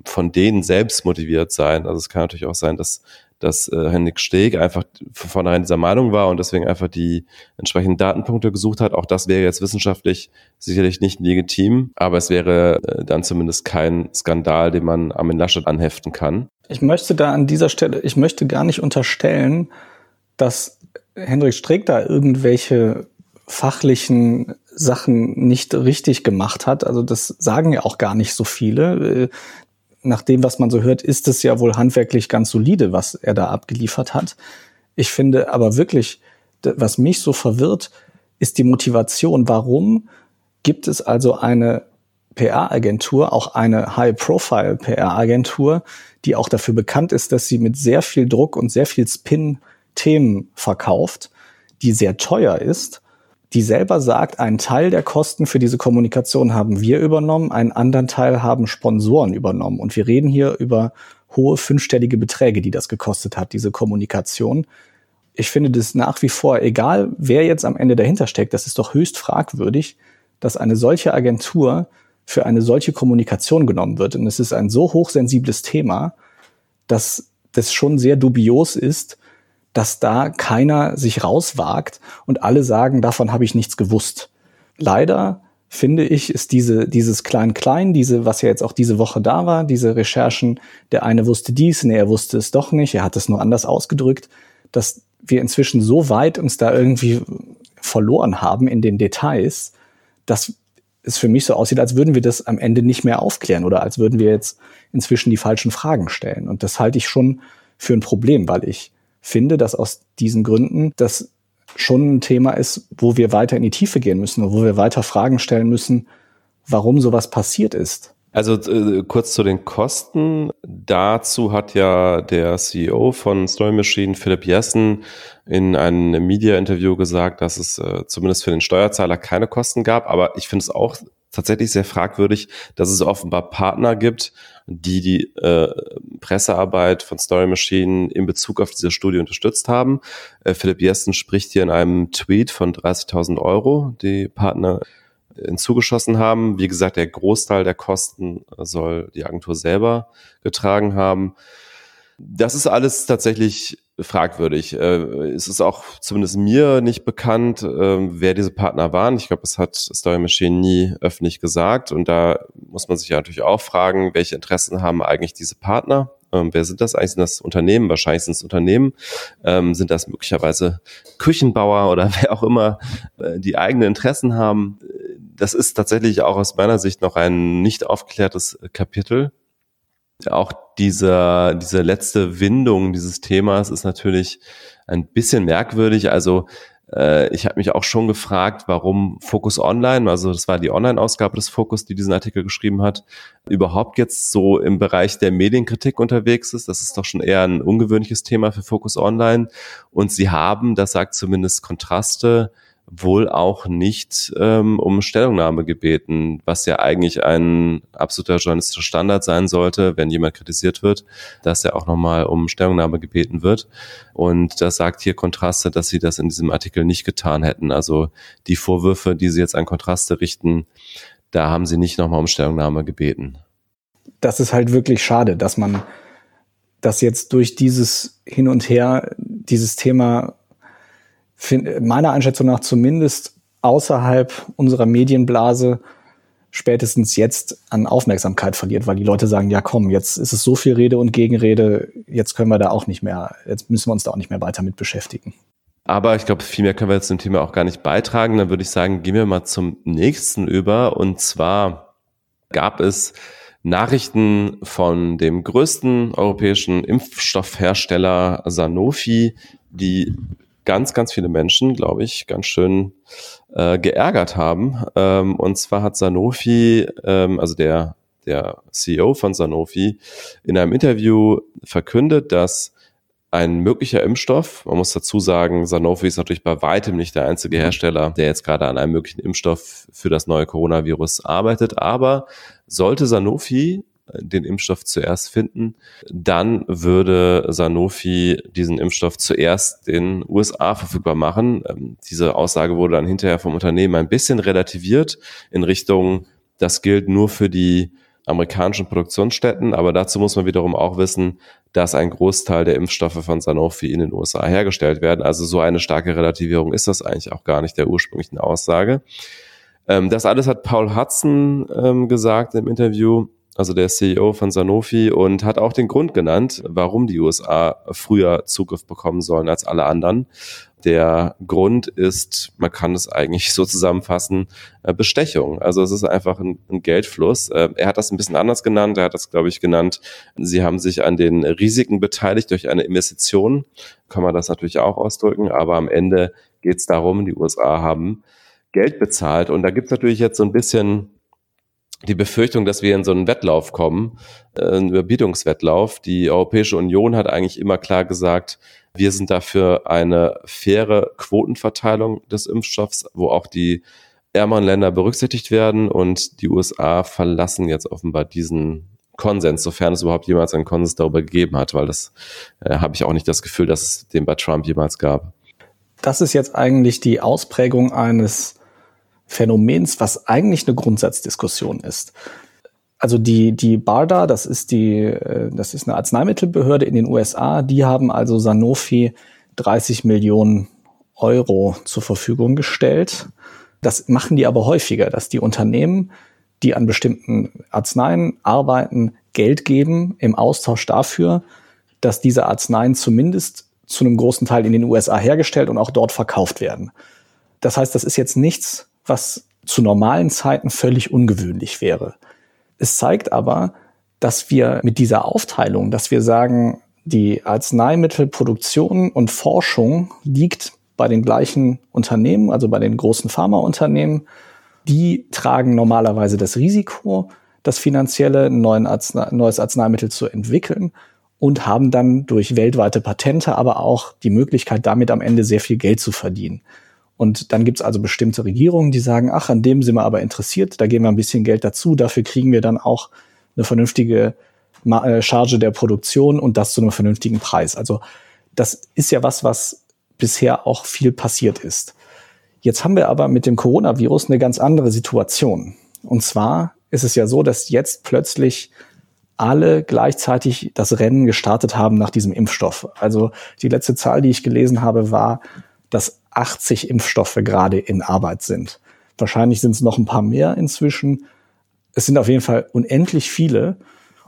von denen selbst motiviert sein. Also es kann natürlich auch sein, dass dass äh, Henrik Steg einfach von vornherein dieser Meinung war und deswegen einfach die entsprechenden Datenpunkte gesucht hat. Auch das wäre jetzt wissenschaftlich sicherlich nicht legitim, aber es wäre äh, dann zumindest kein Skandal, den man Armin Laschet anheften kann. Ich möchte da an dieser Stelle, ich möchte gar nicht unterstellen, dass Henrik Streeck da irgendwelche fachlichen Sachen nicht richtig gemacht hat. Also das sagen ja auch gar nicht so viele. Nach dem, was man so hört, ist es ja wohl handwerklich ganz solide, was er da abgeliefert hat. Ich finde aber wirklich, was mich so verwirrt, ist die Motivation. Warum gibt es also eine PR-Agentur, auch eine High-Profile PR-Agentur, die auch dafür bekannt ist, dass sie mit sehr viel Druck und sehr viel Spin Themen verkauft, die sehr teuer ist, die selber sagt, einen Teil der Kosten für diese Kommunikation haben wir übernommen, einen anderen Teil haben Sponsoren übernommen. Und wir reden hier über hohe fünfstellige Beträge, die das gekostet hat, diese Kommunikation. Ich finde das nach wie vor, egal wer jetzt am Ende dahinter steckt, das ist doch höchst fragwürdig, dass eine solche Agentur für eine solche Kommunikation genommen wird. Und es ist ein so hochsensibles Thema, dass das schon sehr dubios ist, dass da keiner sich rauswagt und alle sagen, davon habe ich nichts gewusst. Leider finde ich, ist diese, dieses Klein-Klein, diese, was ja jetzt auch diese Woche da war, diese Recherchen, der eine wusste dies, nee, er wusste es doch nicht, er hat es nur anders ausgedrückt, dass wir inzwischen so weit uns da irgendwie verloren haben in den Details, dass es für mich so aussieht, als würden wir das am Ende nicht mehr aufklären oder als würden wir jetzt inzwischen die falschen Fragen stellen. Und das halte ich schon für ein Problem, weil ich finde, dass aus diesen Gründen das schon ein Thema ist, wo wir weiter in die Tiefe gehen müssen und wo wir weiter Fragen stellen müssen, warum sowas passiert ist. Also äh, kurz zu den Kosten. Dazu hat ja der CEO von Story Machine, Philipp Jessen, in einem Media-Interview gesagt, dass es äh, zumindest für den Steuerzahler keine Kosten gab. Aber ich finde es auch tatsächlich sehr fragwürdig, dass es offenbar Partner gibt, die die äh, Pressearbeit von Story Machine in Bezug auf diese Studie unterstützt haben. Äh, Philipp Jessen spricht hier in einem Tweet von 30.000 Euro, die Partner hinzugeschossen haben. Wie gesagt, der Großteil der Kosten soll die Agentur selber getragen haben. Das ist alles tatsächlich fragwürdig. Äh, es ist auch zumindest mir nicht bekannt, äh, wer diese Partner waren. Ich glaube, das hat Story Machine nie öffentlich gesagt. Und da muss man sich ja natürlich auch fragen, welche Interessen haben eigentlich diese Partner? Ähm, wer sind das eigentlich? Sind das Unternehmen? Wahrscheinlich sind es Unternehmen. Ähm, sind das möglicherweise Küchenbauer oder wer auch immer, äh, die eigene Interessen haben? Das ist tatsächlich auch aus meiner Sicht noch ein nicht aufgeklärtes Kapitel auch dieser, diese letzte Windung dieses Themas ist natürlich ein bisschen merkwürdig. Also äh, ich habe mich auch schon gefragt, warum Focus Online, also das war die Online-Ausgabe des Focus, die diesen Artikel geschrieben hat, überhaupt jetzt so im Bereich der Medienkritik unterwegs ist. Das ist doch schon eher ein ungewöhnliches Thema für Focus Online. Und sie haben, das sagt zumindest Kontraste, wohl auch nicht ähm, um Stellungnahme gebeten, was ja eigentlich ein absoluter journalistischer Standard sein sollte, wenn jemand kritisiert wird, dass er auch nochmal um Stellungnahme gebeten wird. Und das sagt hier Kontraste, dass sie das in diesem Artikel nicht getan hätten. Also die Vorwürfe, die sie jetzt an Kontraste richten, da haben sie nicht nochmal um Stellungnahme gebeten. Das ist halt wirklich schade, dass man das jetzt durch dieses Hin und Her, dieses Thema find, meiner Einschätzung nach zumindest außerhalb unserer Medienblase spätestens jetzt an Aufmerksamkeit verliert, weil die Leute sagen, ja komm, jetzt ist es so viel Rede und Gegenrede, jetzt können wir da auch nicht mehr, jetzt müssen wir uns da auch nicht mehr weiter mit beschäftigen. Aber ich glaube, viel mehr können wir jetzt zum Thema auch gar nicht beitragen. Dann würde ich sagen, gehen wir mal zum nächsten über. Und zwar gab es Nachrichten von dem größten europäischen Impfstoffhersteller Sanofi, die ganz, ganz viele Menschen, glaube ich, ganz schön äh, geärgert haben. Ähm, und zwar hat Sanofi, ähm, also der, der CEO von Sanofi, in einem Interview verkündet, dass ein möglicher Impfstoff, man muss dazu sagen, Sanofi ist natürlich bei weitem nicht der einzige Hersteller, der jetzt gerade an einem möglichen Impfstoff für das neue Coronavirus arbeitet, aber sollte Sanofi den Impfstoff zuerst finden, dann würde Sanofi diesen Impfstoff zuerst in USA verfügbar machen. Ähm, diese Aussage wurde dann hinterher vom Unternehmen ein bisschen relativiert in Richtung, das gilt nur für die amerikanischen Produktionsstätten, aber dazu muss man wiederum auch wissen, dass ein Großteil der Impfstoffe von Sanofi in den USA hergestellt werden. Also so eine starke Relativierung ist das eigentlich auch gar nicht der ursprünglichen Aussage. Ähm, das alles hat Paul Hudson ähm, gesagt im Interview also der CEO von Sanofi, und hat auch den Grund genannt, warum die USA früher Zugriff bekommen sollen als alle anderen. Der Grund ist, man kann es eigentlich so zusammenfassen, äh, Bestechung. Also es ist einfach ein, Geldfluss. Äh, er hat das ein bisschen anders genannt. Er hat das, glaube ich, genannt, sie haben sich an den Risiken beteiligt durch eine Investition. Kann man das natürlich auch ausdrücken. Aber am Ende geht es darum, die USA haben Geld bezahlt. Und da gibt es natürlich jetzt so ein bisschen die Befürchtung, dass wir in so einen Wettlauf kommen, äh, einen Überbietungswettlauf. Die Europäische Union hat eigentlich immer klar gesagt, wir sind dafür eine faire Quotenverteilung des Impfstoffs, wo auch die ärmeren Länder berücksichtigt werden und die USA verlassen jetzt offenbar diesen Konsens, sofern es überhaupt jemals einen Konsens darüber gegeben hat, weil das äh, habe ich auch nicht das Gefühl, dass es den bei Trump jemals gab. Das ist jetzt eigentlich die Ausprägung eines Phänomens, was eigentlich eine Grundsatzdiskussion ist. Also die, die BARDA, das ist die, äh, das ist eine Arzneimittelbehörde in den USA, die haben also Sanofi 30 Millionen Euro zur Verfügung gestellt. Das machen die aber häufiger, dass die Unternehmen, die an bestimmten Arzneien arbeiten, Geld geben im Austausch dafür, dass diese Arzneien zumindest zu einem großen Teil in den USA hergestellt und auch dort verkauft werden. Das heißt, das ist jetzt nichts, was zu normalen Zeiten völlig ungewöhnlich wäre. Es zeigt aber, dass wir mit dieser Aufteilung, dass wir sagen, die Arzneimittelproduktion und Forschung liegt bei den gleichen Unternehmen, also bei den großen Pharmaunternehmen, die tragen normalerweise das Risiko, das finanzielle neuen Arznei neues Arzneimittel zu entwickeln und haben dann durch weltweite Patente aber auch die Möglichkeit, damit am Ende sehr viel Geld zu verdienen. Und dann gibt's also bestimmte Regierungen, die sagen, ach, an dem sind wir aber interessiert, da geben wir ein bisschen Geld dazu, dafür kriegen wir dann auch eine vernünftige äh, Charge der Produktion und das zu einem vernünftigen Preis. Also das ist ja was, was bisher auch viel passiert ist. Jetzt haben wir aber mit dem Coronavirus eine ganz andere Situation. Und zwar ist es ja so, dass jetzt plötzlich alle gleichzeitig das Rennen gestartet haben nach diesem Impfstoff. Also die letzte Zahl, die ich gelesen habe, war, dass 80 Impfstoffe gerade in Arbeit sind. Wahrscheinlich sind es noch ein paar mehr inzwischen. Es sind auf jeden Fall unendlich viele.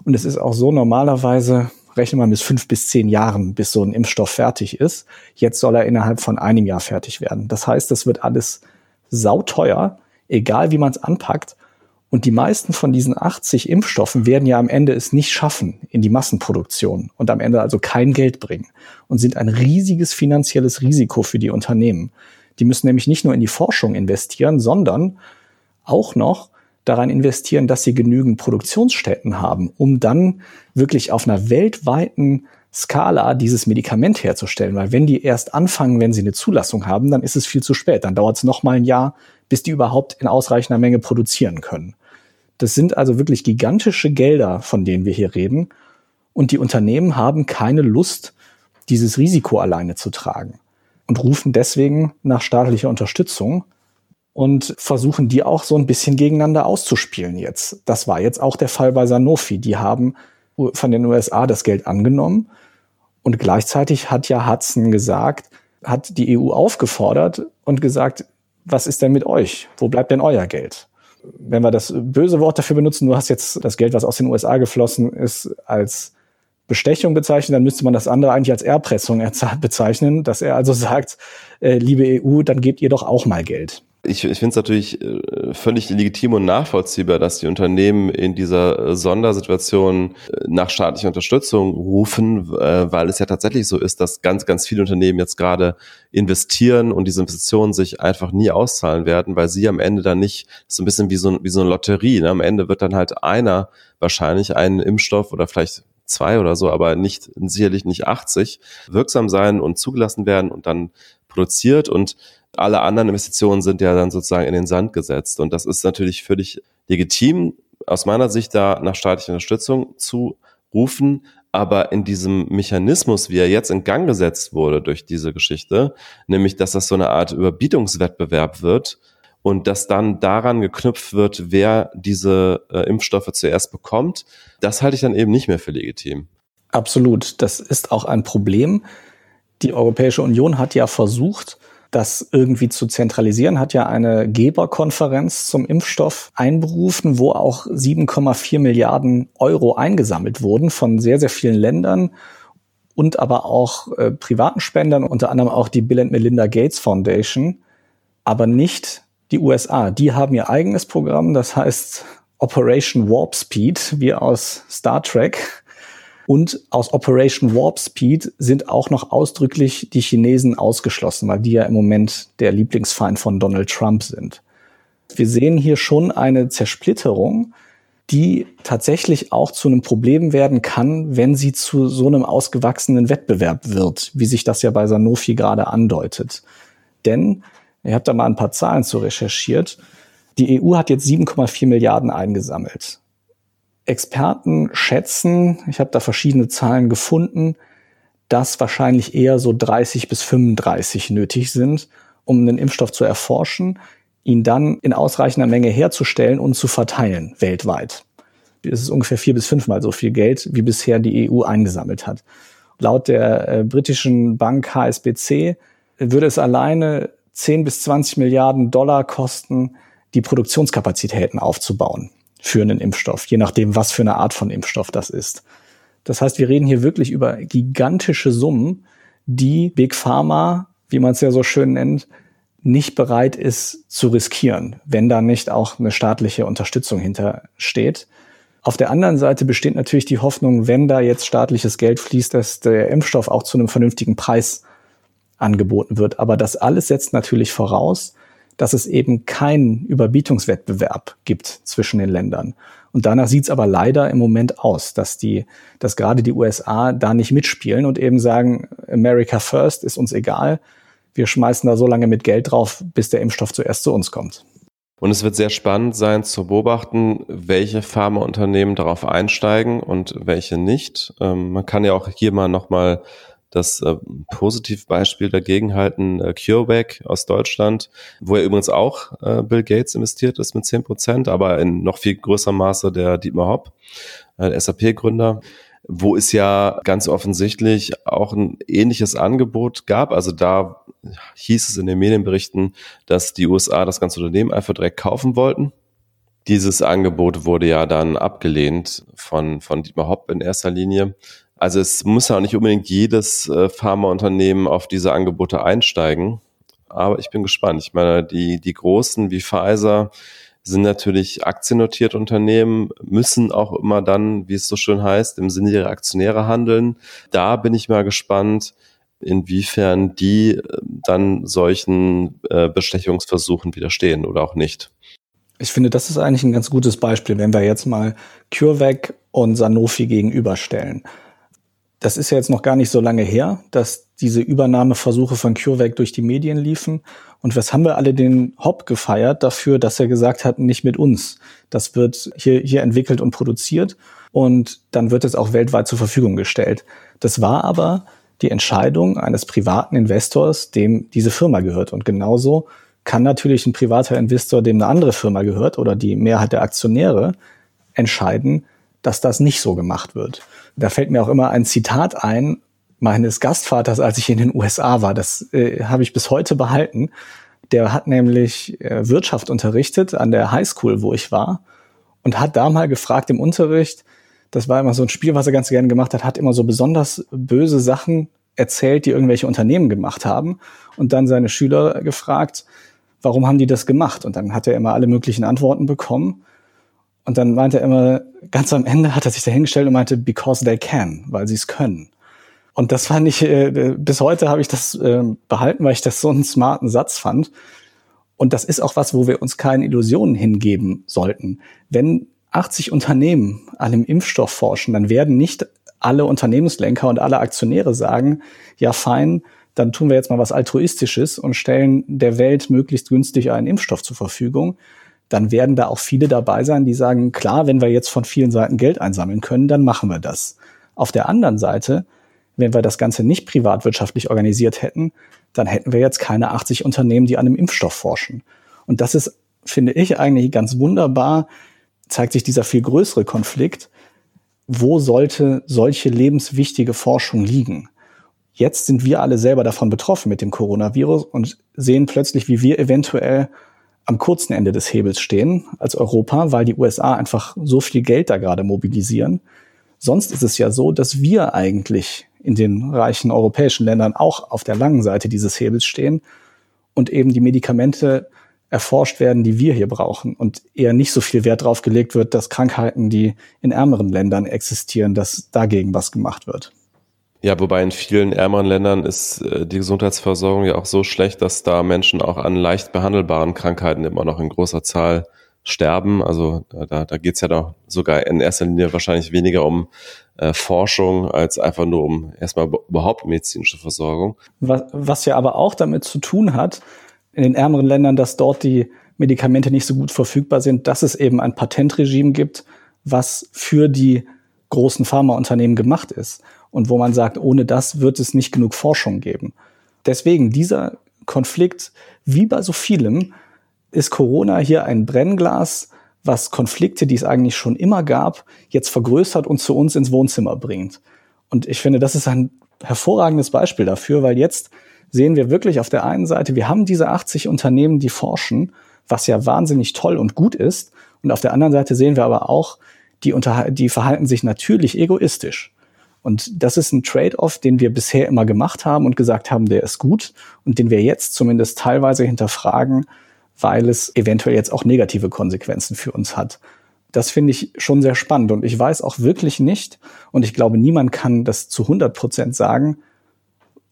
Und es ist auch so normalerweise, rechnet man bis fünf bis zehn Jahren, bis so ein Impfstoff fertig ist. Jetzt soll er innerhalb von einem Jahr fertig werden. Das heißt, das wird alles sauteuer, egal wie man es anpackt. Und die meisten von diesen 80 Impfstoffen werden ja am Ende es nicht schaffen in die Massenproduktion und am Ende also kein Geld bringen und sind ein riesiges finanzielles Risiko für die Unternehmen. Die müssen nämlich nicht nur in die Forschung investieren, sondern auch noch daran investieren, dass sie genügend Produktionsstätten haben, um dann wirklich auf einer weltweiten Skala dieses Medikament herzustellen. Weil wenn die erst anfangen, wenn sie eine Zulassung haben, dann ist es viel zu spät. Dann dauert es noch mal ein Jahr, bis die überhaupt in ausreichender Menge produzieren können. Das sind also wirklich gigantische Gelder, von denen wir hier reden. Und die Unternehmen haben keine Lust, dieses Risiko alleine zu tragen und rufen deswegen nach staatlicher Unterstützung und versuchen die auch so ein bisschen gegeneinander auszuspielen jetzt. Das war jetzt auch der Fall bei Sanofi. Die haben von den USA das Geld angenommen und gleichzeitig hat ja Hudson gesagt, hat die EU aufgefordert und gesagt, was ist denn mit euch? Wo bleibt denn euer Geld? Wenn wir das böse Wort dafür benutzen, du hast jetzt das Geld, was aus den USA geflossen ist, als Bestechung bezeichnen, dann müsste man das andere eigentlich als Erpressung bezeichnen, dass er also sagt, äh, liebe EU, dann gebt ihr doch auch mal Geld. Ich, ich finde es natürlich äh, völlig legitim und nachvollziehbar, dass die Unternehmen in dieser äh, Sondersituation äh, nach staatlicher Unterstützung rufen, weil es ja tatsächlich so ist, dass ganz, ganz viele Unternehmen jetzt gerade investieren und diese Investitionen sich einfach nie auszahlen werden, weil sie am Ende dann nicht, so ein bisschen wie so, wie so eine Lotterie, ne? am Ende wird dann halt einer wahrscheinlich einen Impfstoff oder vielleicht zwei oder so, aber nicht, sicherlich nicht 80 wirksam sein und zugelassen werden und dann produziert und alle anderen Investitionen sind ja dann sozusagen in den Sand gesetzt. Und das ist natürlich völlig legitim, aus meiner Sicht da nach staatlicher Unterstützung zu rufen. Aber in diesem Mechanismus, wie er jetzt in Gang gesetzt wurde durch diese Geschichte, nämlich dass das so eine Art Überbietungswettbewerb wird und dass dann daran geknüpft wird, wer diese äh, Impfstoffe zuerst bekommt, das halte ich dann eben nicht mehr für legitim. Absolut. Das ist auch ein Problem. Die Europäische Union hat ja versucht, das irgendwie zu zentralisieren, hat ja eine Geberkonferenz zum Impfstoff einberufen, wo auch 7,4 Milliarden Euro eingesammelt wurden von sehr, sehr vielen Ländern und aber auch äh, privaten Spendern, unter anderem auch die Bill and Melinda Gates Foundation, aber nicht die USA. Die haben ihr eigenes Programm, das heißt Operation Warp Speed, wie aus Star Trek. Und aus Operation Warp Speed sind auch noch ausdrücklich die Chinesen ausgeschlossen, weil die ja im Moment der Lieblingsfeind von Donald Trump sind. Wir sehen hier schon eine Zersplitterung, die tatsächlich auch zu einem Problem werden kann, wenn sie zu so einem ausgewachsenen Wettbewerb wird, wie sich das ja bei Sanofi gerade andeutet. Denn, ihr habt da mal ein paar Zahlen zu recherchiert, die EU hat jetzt 7,4 Milliarden eingesammelt. Experten schätzen, ich habe da verschiedene Zahlen gefunden, dass wahrscheinlich eher so 30 bis 35 nötig sind, um einen Impfstoff zu erforschen, ihn dann in ausreichender Menge herzustellen und zu verteilen weltweit. Es ist ungefähr vier bis fünfmal so viel Geld, wie bisher die EU eingesammelt hat. Laut der äh, britischen Bank HSBC würde es alleine 10 bis 20 Milliarden Dollar kosten, die Produktionskapazitäten aufzubauen für einen Impfstoff, je nachdem, was für eine Art von Impfstoff das ist. Das heißt, wir reden hier wirklich über gigantische Summen, die Big Pharma, wie man es ja so schön nennt, nicht bereit ist zu riskieren, wenn da nicht auch eine staatliche Unterstützung hintersteht. Auf der anderen Seite besteht natürlich die Hoffnung, wenn da jetzt staatliches Geld fließt, dass der Impfstoff auch zu einem vernünftigen Preis angeboten wird. Aber das alles setzt natürlich voraus, dass es eben keinen Überbietungswettbewerb gibt zwischen den Ländern. Und danach sieht es aber leider im Moment aus, dass die, dass gerade die USA da nicht mitspielen und eben sagen, America First ist uns egal. Wir schmeißen da so lange mit Geld drauf, bis der Impfstoff zuerst zu uns kommt. Und es wird sehr spannend sein zu beobachten, welche Pharmaunternehmen darauf einsteigen und welche nicht. Ähm, man kann ja auch hier mal nochmal das äh, Positivbeispiel dagegen halten, äh, CureVac aus Deutschland, wo er übrigens auch äh, Bill Gates investiert ist mit zehn Prozent, aber in noch viel größerem Maße der Dietmar Hopp, äh, SAP-Gründer wo es ja ganz offensichtlich auch ein ähnliches Angebot gab. Also da hieß es in den Medienberichten, dass die USA das ganze Unternehmen einfach direkt kaufen wollten. Dieses Angebot wurde ja dann abgelehnt von, von Dietmar Hopp in erster Linie. Also es muss ja auch nicht unbedingt jedes äh, Pharmaunternehmen auf diese Angebote einsteigen. Aber ich bin gespannt. Ich meine, die, die großen wie Pfizer sind natürlich aktiennotierte Unternehmen, müssen auch immer dann, wie es so schön heißt, im Sinne ihrer Aktionäre handeln. Da bin ich mal gespannt, inwiefern die äh, dann solchen äh, Bestechungsversuchen widerstehen oder auch nicht. Ich finde, das ist eigentlich ein ganz gutes Beispiel, wenn wir jetzt mal CureVac und Sanofi gegenüberstellen. Das ist ja jetzt noch gar nicht so lange her, dass diese Übernahmeversuche von CureVac durch die Medien liefen. Und was haben wir alle den Hop gefeiert dafür, dass er gesagt hat, nicht mit uns. Das wird hier, hier entwickelt und produziert und dann wird es auch weltweit zur Verfügung gestellt. Das war aber die Entscheidung eines privaten Investors, dem diese Firma gehört. Und genauso kann natürlich ein privater Investor, dem eine andere Firma gehört oder die Mehrheit der Aktionäre entscheiden, dass das nicht so gemacht wird. Da fällt mir auch immer ein Zitat ein meines Gastvaters, als ich in den USA war. Das äh, habe ich bis heute behalten. Der hat nämlich äh, Wirtschaft unterrichtet an der Highschool, wo ich war, und hat da mal gefragt im Unterricht, das war immer so ein Spiel, was er ganz gerne gemacht hat, hat immer so besonders böse Sachen erzählt, die irgendwelche Unternehmen gemacht haben und dann seine Schüler gefragt, warum haben die das gemacht? Und dann hat er immer alle möglichen Antworten bekommen. Und dann meinte er immer, ganz am Ende hat er sich dahingestellt und meinte, because they can, weil sie es können. Und das fand ich, äh, bis heute habe ich das äh, behalten, weil ich das so einen smarten Satz fand. Und das ist auch was, wo wir uns keine Illusionen hingeben sollten. Wenn 80 Unternehmen an einem Impfstoff forschen, dann werden nicht alle Unternehmenslenker und alle Aktionäre sagen, ja fein, dann tun wir jetzt mal was Altruistisches und stellen der Welt möglichst günstig einen Impfstoff zur Verfügung, dann werden da auch viele dabei sein, die sagen, klar, wenn wir jetzt von vielen Seiten Geld einsammeln können, dann machen wir das. Auf der anderen Seite, wenn wir das Ganze nicht privatwirtschaftlich organisiert hätten, dann hätten wir jetzt keine 80 Unternehmen, die an einem Impfstoff forschen. Und das ist, finde ich, eigentlich ganz wunderbar, zeigt sich dieser viel größere Konflikt. Wo sollte solche lebenswichtige Forschung liegen? Jetzt sind wir alle selber davon betroffen mit dem Coronavirus und sehen plötzlich, wie wir eventuell am kurzen Ende des Hebels stehen als Europa, weil die USA einfach so viel Geld da gerade mobilisieren. Sonst ist es ja so, dass wir eigentlich in den reichen europäischen Ländern auch auf der langen Seite dieses Hebels stehen und eben die Medikamente erforscht werden, die wir hier brauchen und eher nicht so viel Wert darauf gelegt wird, dass Krankheiten, die in ärmeren Ländern existieren, dass dagegen was gemacht wird. Ja, wobei in vielen ärmeren Ländern ist äh, die Gesundheitsversorgung ja auch so schlecht, dass da Menschen auch an leicht behandelbaren Krankheiten immer noch in großer Zahl sterben. Also da, da geht es ja doch sogar in erster Linie wahrscheinlich weniger um äh, Forschung als einfach nur um erstmal überhaupt medizinische Versorgung. Was, was ja aber auch damit zu tun hat, in den ärmeren Ländern, dass dort die Medikamente nicht so gut verfügbar sind, dass es eben ein Patentregime gibt, was für die großen Pharmaunternehmen gemacht ist und wo man sagt, ohne das wird es nicht genug Forschung geben. Deswegen dieser Konflikt, wie bei so vielem, ist Corona hier ein Brennglas, was Konflikte, die es eigentlich schon immer gab, jetzt vergrößert und zu uns ins Wohnzimmer bringt. Und ich finde, das ist ein hervorragendes Beispiel dafür, weil jetzt sehen wir wirklich auf der einen Seite, wir haben diese 80 Unternehmen, die forschen, was ja wahnsinnig toll und gut ist. Und auf der anderen Seite sehen wir aber auch, die, die verhalten sich natürlich egoistisch. Und das ist ein Trade-off, den wir bisher immer gemacht haben und gesagt haben, der ist gut und den wir jetzt zumindest teilweise hinterfragen, weil es eventuell jetzt auch negative Konsequenzen für uns hat. Das finde ich schon sehr spannend und ich weiß auch wirklich nicht und ich glaube, niemand kann das zu 100 Prozent sagen,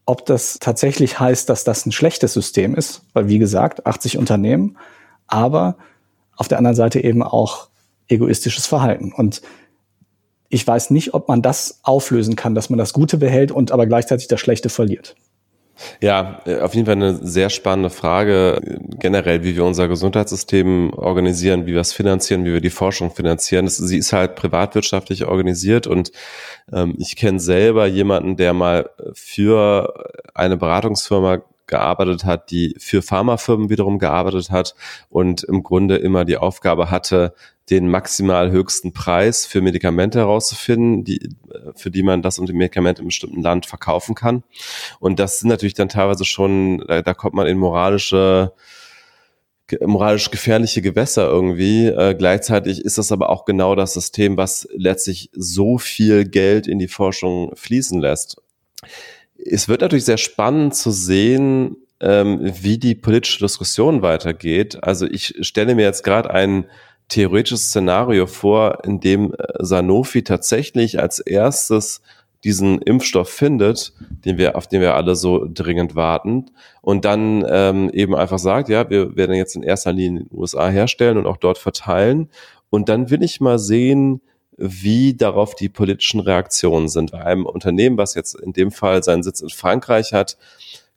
ob das tatsächlich heißt, dass das ein schlechtes System ist, weil wie gesagt, 80 Unternehmen, aber auf der anderen Seite eben auch egoistisches Verhalten. Und ich weiß nicht, ob man das auflösen kann, dass man das Gute behält und aber gleichzeitig das Schlechte verliert. Ja, äh, auf jeden Fall eine sehr spannende Frage generell, wie wir unser Gesundheitssystem organisieren, wie wir es finanzieren, wie wir die Forschung finanzieren. Das, sie ist halt privatwirtschaftlich organisiert und ähm, ich kenne selber jemanden, der mal für eine Beratungsfirma gearbeitet hat, die für Pharmafirmen wiederum gearbeitet hat und im Grunde immer die Aufgabe hatte, den maximal höchsten Preis für Medikamente herauszufinden, die, für die man das und die Medikamente im bestimmten Land verkaufen kann. Und das sind natürlich dann teilweise schon, da, da kommt man in moralische moralisch gefährliche Gewässer irgendwie. Äh, gleichzeitig ist das aber auch genau das System, was letztlich so viel Geld in die Forschung fließen lässt. Es wird natürlich sehr spannend zu sehen, ähm, wie die politische Diskussion weitergeht. Also ich stelle mir jetzt gerade einen theoretisches Szenario vor, in dem äh, Sanofi tatsächlich als erstes diesen Impfstoff findet, den wir, auf den wir alle so dringend warten, und dann ähm, eben einfach sagt, ja, wir werden jetzt in erster Linie in den USA herstellen und auch dort verteilen. Und dann will ich mal sehen, wie darauf die politischen Reaktionen sind. Bei einem Unternehmen, was jetzt in dem Fall seinen Sitz in Frankreich hat,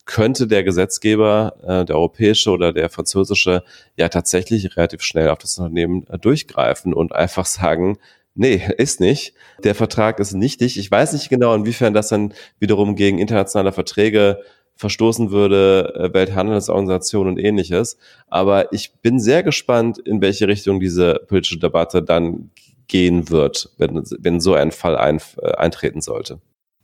könnte der Gesetzgeber, äh, der europäische oder der französische, ja tatsächlich relativ schnell auf das Unternehmen äh, durchgreifen und einfach sagen, nee, ist nicht. Der Vertrag ist nichtig. Ich weiß nicht genau, inwiefern das dann wiederum gegen internationale Verträge verstoßen würde, äh, Welthandelsorganisation und ähnliches. Aber ich bin sehr gespannt, in welche Richtung diese politische Debatte dann gehen wird, wenn, wenn so ein Fall ein, äh, eintreten sollte.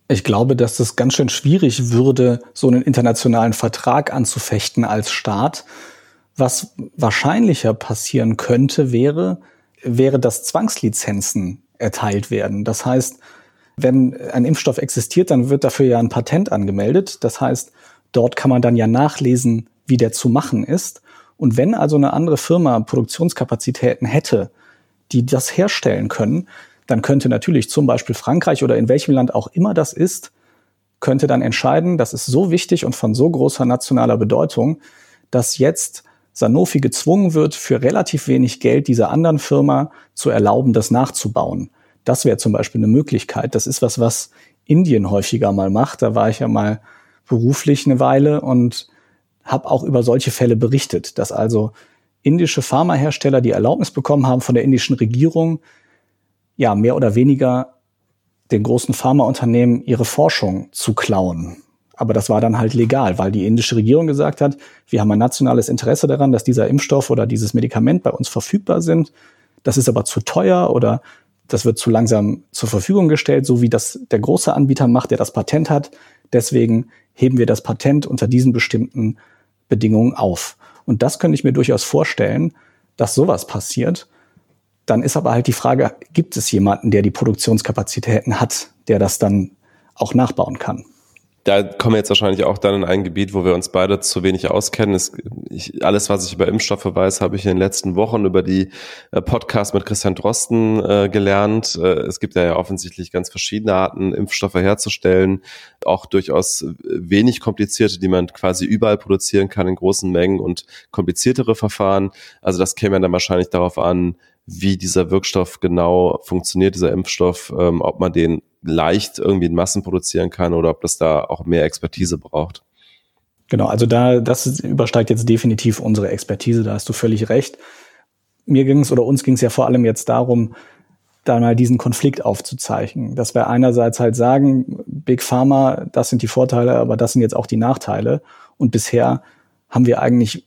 Ich glaube, dass es ganz schön schwierig würde, so einen internationalen Vertrag anzufechten als Staat. Was wahrscheinlicher passieren könnte, wäre, wäre, dass Zwangslizenzen erteilt werden. Das heißt, wenn ein Impfstoff existiert, dann wird dafür ja ein Patent angemeldet. Das heißt, dort kann man dann ja nachlesen, wie der zu machen ist. Und wenn also eine andere Firma Produktionskapazitäten hätte, die das herstellen können, dann könnte natürlich zum Beispiel Frankreich oder in welchem Land auch immer das ist, könnte dann entscheiden, das ist so wichtig und von so großer nationaler Bedeutung, dass jetzt Sanofi gezwungen wird, für relativ wenig Geld dieser anderen Firma zu erlauben, das nachzubauen. Das wäre zum Beispiel eine Möglichkeit. Das ist was, was Indien häufiger mal macht. Da war ich ja mal beruflich eine Weile und habe auch über solche Fälle berichtet, dass also indische Pharmahersteller die Erlaubnis bekommen haben von der indischen Regierung, ja, mehr oder weniger den großen Pharmaunternehmen ihre Forschung zu klauen. Aber das war dann halt legal, weil die indische Regierung gesagt hat, wir haben ein nationales Interesse daran, dass dieser Impfstoff oder dieses Medikament bei uns verfügbar sind. Das ist aber zu teuer oder das wird zu langsam zur Verfügung gestellt, so wie das der große Anbieter macht, der das Patent hat. Deswegen heben wir das Patent unter diesen bestimmten Bedingungen auf. Und das könnte ich mir durchaus vorstellen, dass sowas passiert. Dann ist aber halt die Frage, gibt es jemanden, der die Produktionskapazitäten hat, der das dann auch nachbauen kann? Da kommen wir jetzt wahrscheinlich auch dann in ein Gebiet, wo wir uns beide zu wenig auskennen. Es, ich, alles, was ich über Impfstoffe weiß, habe ich in den letzten Wochen über die äh, Podcasts mit Christian Drosten äh, gelernt. Äh, es gibt ja, ja offensichtlich ganz verschiedene Arten, Impfstoffe herzustellen, auch durchaus wenig komplizierte, die man quasi überall produzieren kann in großen Mengen und kompliziertere Verfahren. Also das käme dann wahrscheinlich darauf an, wie dieser Wirkstoff genau funktioniert, dieser Impfstoff, ähm, ob man den leicht irgendwie in Massen produzieren kann oder ob das da auch mehr Expertise braucht. Genau, also da, das übersteigt jetzt definitiv unsere Expertise, da hast du völlig recht. Mir ging es oder uns ging es ja vor allem jetzt darum, da mal diesen Konflikt aufzuzeichnen. Dass wir einerseits halt sagen, Big Pharma, das sind die Vorteile, aber das sind jetzt auch die Nachteile. Und bisher haben wir eigentlich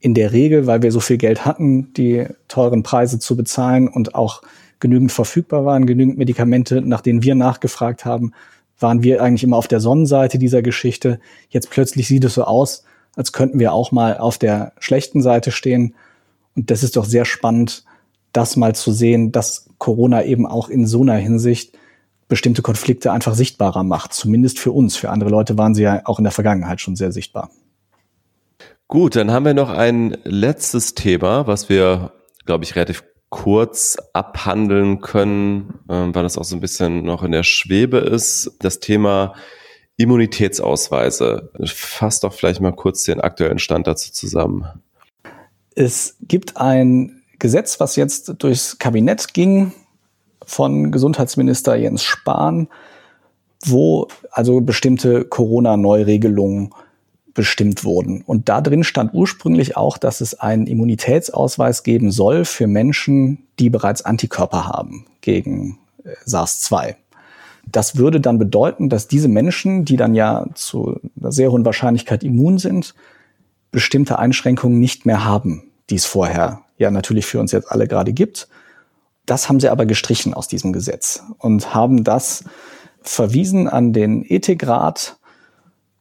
in der Regel, weil wir so viel Geld hatten, die teuren Preise zu bezahlen und auch genügend verfügbar waren, genügend Medikamente, nach denen wir nachgefragt haben, waren wir eigentlich immer auf der Sonnenseite dieser Geschichte. Jetzt plötzlich sieht es so aus, als könnten wir auch mal auf der schlechten Seite stehen. Und das ist doch sehr spannend, das mal zu sehen, dass Corona eben auch in so einer Hinsicht bestimmte Konflikte einfach sichtbarer macht. Zumindest für uns. Für andere Leute waren sie ja auch in der Vergangenheit schon sehr sichtbar. Gut, dann haben wir noch ein letztes Thema, was wir, glaube ich, relativ kurz abhandeln können, äh, weil das auch so ein bisschen noch in der Schwebe ist. Das Thema Immunitätsausweise. Fass doch vielleicht mal kurz den aktuellen Stand dazu zusammen. Es gibt ein Gesetz, was jetzt durchs Kabinett ging von Gesundheitsminister Jens Spahn, wo also bestimmte Corona-Neuregelungen bestimmt wurden. Und da drin stand ursprünglich auch, dass es einen Immunitätsausweis geben soll für Menschen, die bereits Antikörper haben gegen äh, SARS-2. Das würde dann bedeuten, dass diese Menschen, die dann ja zu einer sehr hohen Wahrscheinlichkeit immun sind, bestimmte Einschränkungen nicht mehr haben, die es vorher ja natürlich für uns jetzt alle gerade gibt. Das haben sie aber gestrichen aus diesem Gesetz und haben das verwiesen an den Ethikrat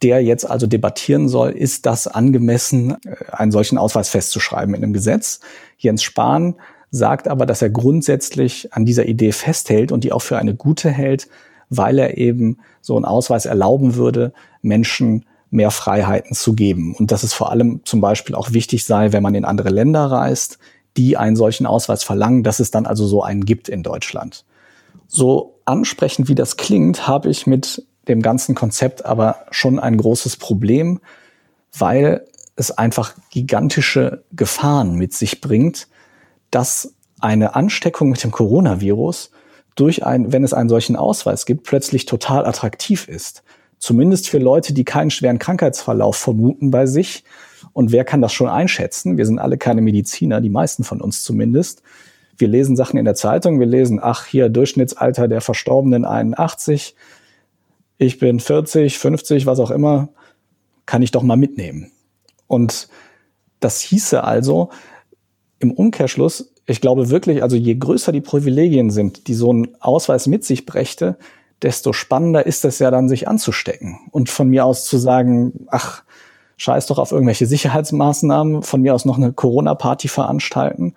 der jetzt also debattieren soll, ist das angemessen, äh, einen solchen Ausweis festzuschreiben in einem Gesetz. Jens Spahn sagt aber, dass er grundsätzlich an dieser Idee festhält und die auch für eine gute hält, weil er eben so einen Ausweis erlauben würde, Menschen mehr Freiheiten zu geben. Und dass es vor allem zum Beispiel auch wichtig sei, wenn man in andere Länder reist, die einen solchen Ausweis verlangen, dass es dann also so einen gibt in Deutschland. So ansprechend wie das klingt, habe ich mit dem ganzen Konzept aber schon ein großes Problem, weil es einfach gigantische Gefahren mit sich bringt, dass eine Ansteckung mit dem Coronavirus durch ein, wenn es einen solchen Ausweis gibt, plötzlich total attraktiv ist. Zumindest für Leute, die keinen schweren Krankheitsverlauf vermuten bei sich. Und wer kann das schon einschätzen? Wir sind alle keine Mediziner, die meisten von uns zumindest. Wir lesen Sachen in der Zeitung, wir lesen, ach, hier Durchschnittsalter der Verstorbenen 81, ich bin 40, 50, was auch immer, kann ich doch mal mitnehmen. Und das hieße also im Umkehrschluss, ich glaube wirklich, also je größer die Privilegien sind, die so ein Ausweis mit sich brächte, desto spannender ist es ja dann, sich anzustecken. Und von mir aus zu sagen, ach, scheiß doch auf irgendwelche Sicherheitsmaßnahmen, von mir aus noch eine Corona-Party veranstalten.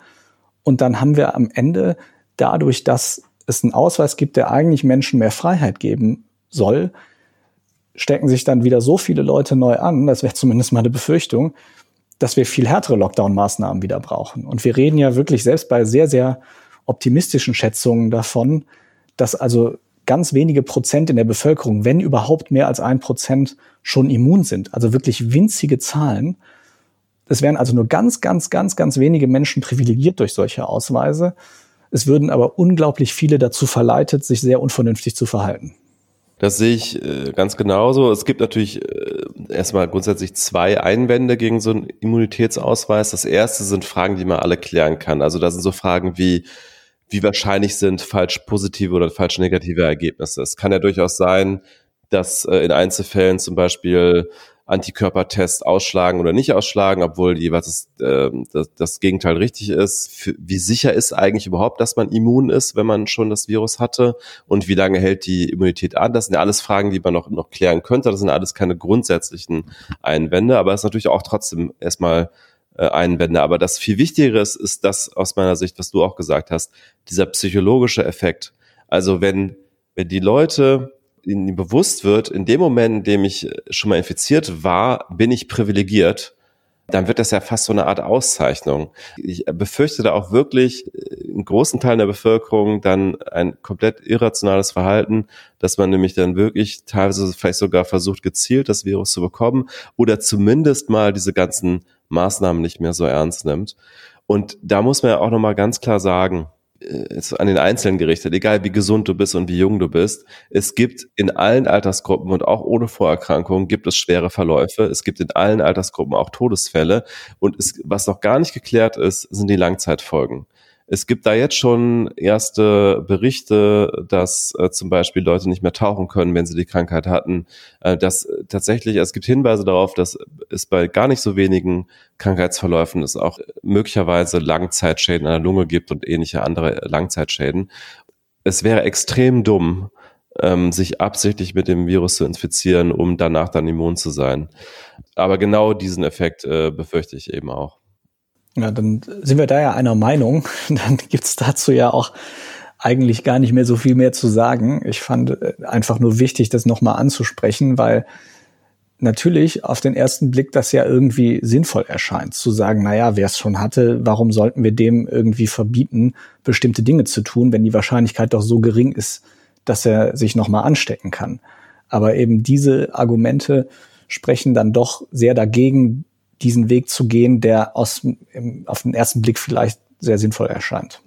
Und dann haben wir am Ende dadurch, dass es einen Ausweis gibt, der eigentlich Menschen mehr Freiheit geben soll, stecken sich dann wieder so viele Leute neu an, das wäre zumindest meine Befürchtung, dass wir viel härtere Lockdown-Maßnahmen wieder brauchen. Und wir reden ja wirklich selbst bei sehr, sehr optimistischen Schätzungen davon, dass also ganz wenige Prozent in der Bevölkerung, wenn überhaupt mehr als ein Prozent, schon immun sind. Also wirklich winzige Zahlen. Es wären also nur ganz, ganz, ganz, ganz wenige Menschen privilegiert durch solche Ausweise. Es würden aber unglaublich viele dazu verleitet, sich sehr unvernünftig zu verhalten. Das sehe ich äh, ganz genauso. Es gibt natürlich äh, erstmal grundsätzlich zwei Einwände gegen so einen Immunitätsausweis. Das erste sind Fragen, die man alle klären kann. Also da sind so Fragen wie, wie wahrscheinlich sind falsch positive oder falsch negative Ergebnisse. Es kann ja durchaus sein, dass äh, in Einzelfällen zum Beispiel Antikörpertests ausschlagen oder nicht ausschlagen, obwohl jeweils das, äh, das, das Gegenteil richtig ist. Für, wie sicher ist eigentlich überhaupt, dass man immun ist, wenn man schon das Virus hatte? Und wie lange hält die Immunität an? Das sind ja alles Fragen, die man noch, noch klären könnte. Das sind alles keine grundsätzlichen Einwände, aber es ist natürlich auch trotzdem erstmal äh, Einwände. Aber das viel Wichtigere ist, ist das aus meiner Sicht, was du auch gesagt hast, dieser psychologische Effekt. Also wenn, wenn die Leute ihnen bewusst wird, in dem Moment, in dem ich schon mal infiziert war, bin ich privilegiert, dann wird das ja fast so eine Art Auszeichnung. Ich befürchte da auch wirklich in großen Teilen der Bevölkerung dann ein komplett irrationales Verhalten, dass man nämlich dann wirklich teilweise vielleicht sogar versucht, gezielt das Virus zu bekommen oder zumindest mal diese ganzen Maßnahmen nicht mehr so ernst nimmt. Und da muss man ja auch nochmal ganz klar sagen, ist an den Einzelnen gerichtet, egal wie gesund du bist und wie jung du bist. Es gibt in allen Altersgruppen und auch ohne Vorerkrankungen gibt es schwere Verläufe. Es gibt in allen Altersgruppen auch Todesfälle. Und es, was noch gar nicht geklärt ist, sind die Langzeitfolgen. Es gibt da jetzt schon erste Berichte, dass äh, zum Beispiel Leute nicht mehr tauchen können, wenn sie die Krankheit hatten. Äh, dass tatsächlich, es gibt Hinweise darauf, dass es bei gar nicht so wenigen Krankheitsverläufen es auch möglicherweise Langzeitschäden an der Lunge gibt und ähnliche andere Langzeitschäden. Es wäre extrem dumm, ähm, sich absichtlich mit dem Virus zu infizieren, um danach dann immun zu sein. Aber genau diesen Effekt äh, befürchte ich eben auch. Ja, dann sind wir da ja einer Meinung. Dann gibt's dazu ja auch eigentlich gar nicht mehr so viel mehr zu sagen. Ich fand äh, einfach nur wichtig, das nochmal anzusprechen, weil natürlich auf den ersten Blick das ja irgendwie sinnvoll erscheint, zu sagen, naja, wer es schon hatte, warum sollten wir dem irgendwie verbieten, bestimmte Dinge zu tun, wenn die Wahrscheinlichkeit doch so gering ist, dass er sich nochmal anstecken kann. Aber eben diese Argumente sprechen dann doch sehr dagegen, diesen Weg zu gehen, der aus, im, auf den ersten Blick vielleicht sehr sinnvoll erscheint.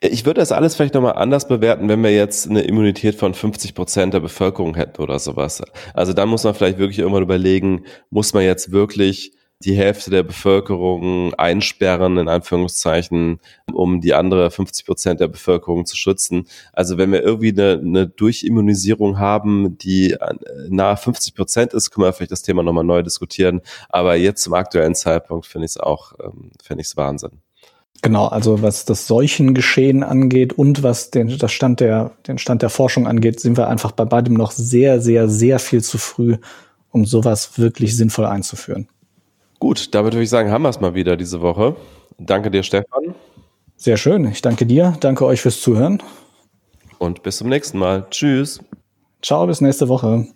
Ich würde das alles vielleicht nochmal anders bewerten, wenn wir jetzt eine Immunität von 50 Prozent der Bevölkerung hätten oder sowas. Also dann muss man vielleicht wirklich irgendwann überlegen, muss man jetzt wirklich die Hälfte der Bevölkerung einsperren, in Anführungszeichen, um die andere 50 Prozent der Bevölkerung zu schützen. Also wenn wir irgendwie eine, eine Durchimmunisierung haben, die nahe 50 Prozent ist, können wir vielleicht das Thema nochmal neu diskutieren. Aber jetzt zum aktuellen Zeitpunkt finde ich es auch, ähm, finde ich es Wahnsinn. Genau, also was das Seuchengeschehen angeht und was den, das Stand der, den Stand der Forschung angeht, sind wir einfach bei beidem noch sehr, sehr, sehr viel zu früh, um sowas wirklich sinnvoll einzuführen. Gut, damit würde ich sagen, haben wir es mal wieder diese Woche. Danke dir, Stefan. Sehr schön. Ich danke dir. Danke euch fürs Zuhören. Und bis zum nächsten Mal. Tschüss. Ciao, bis nächste Woche.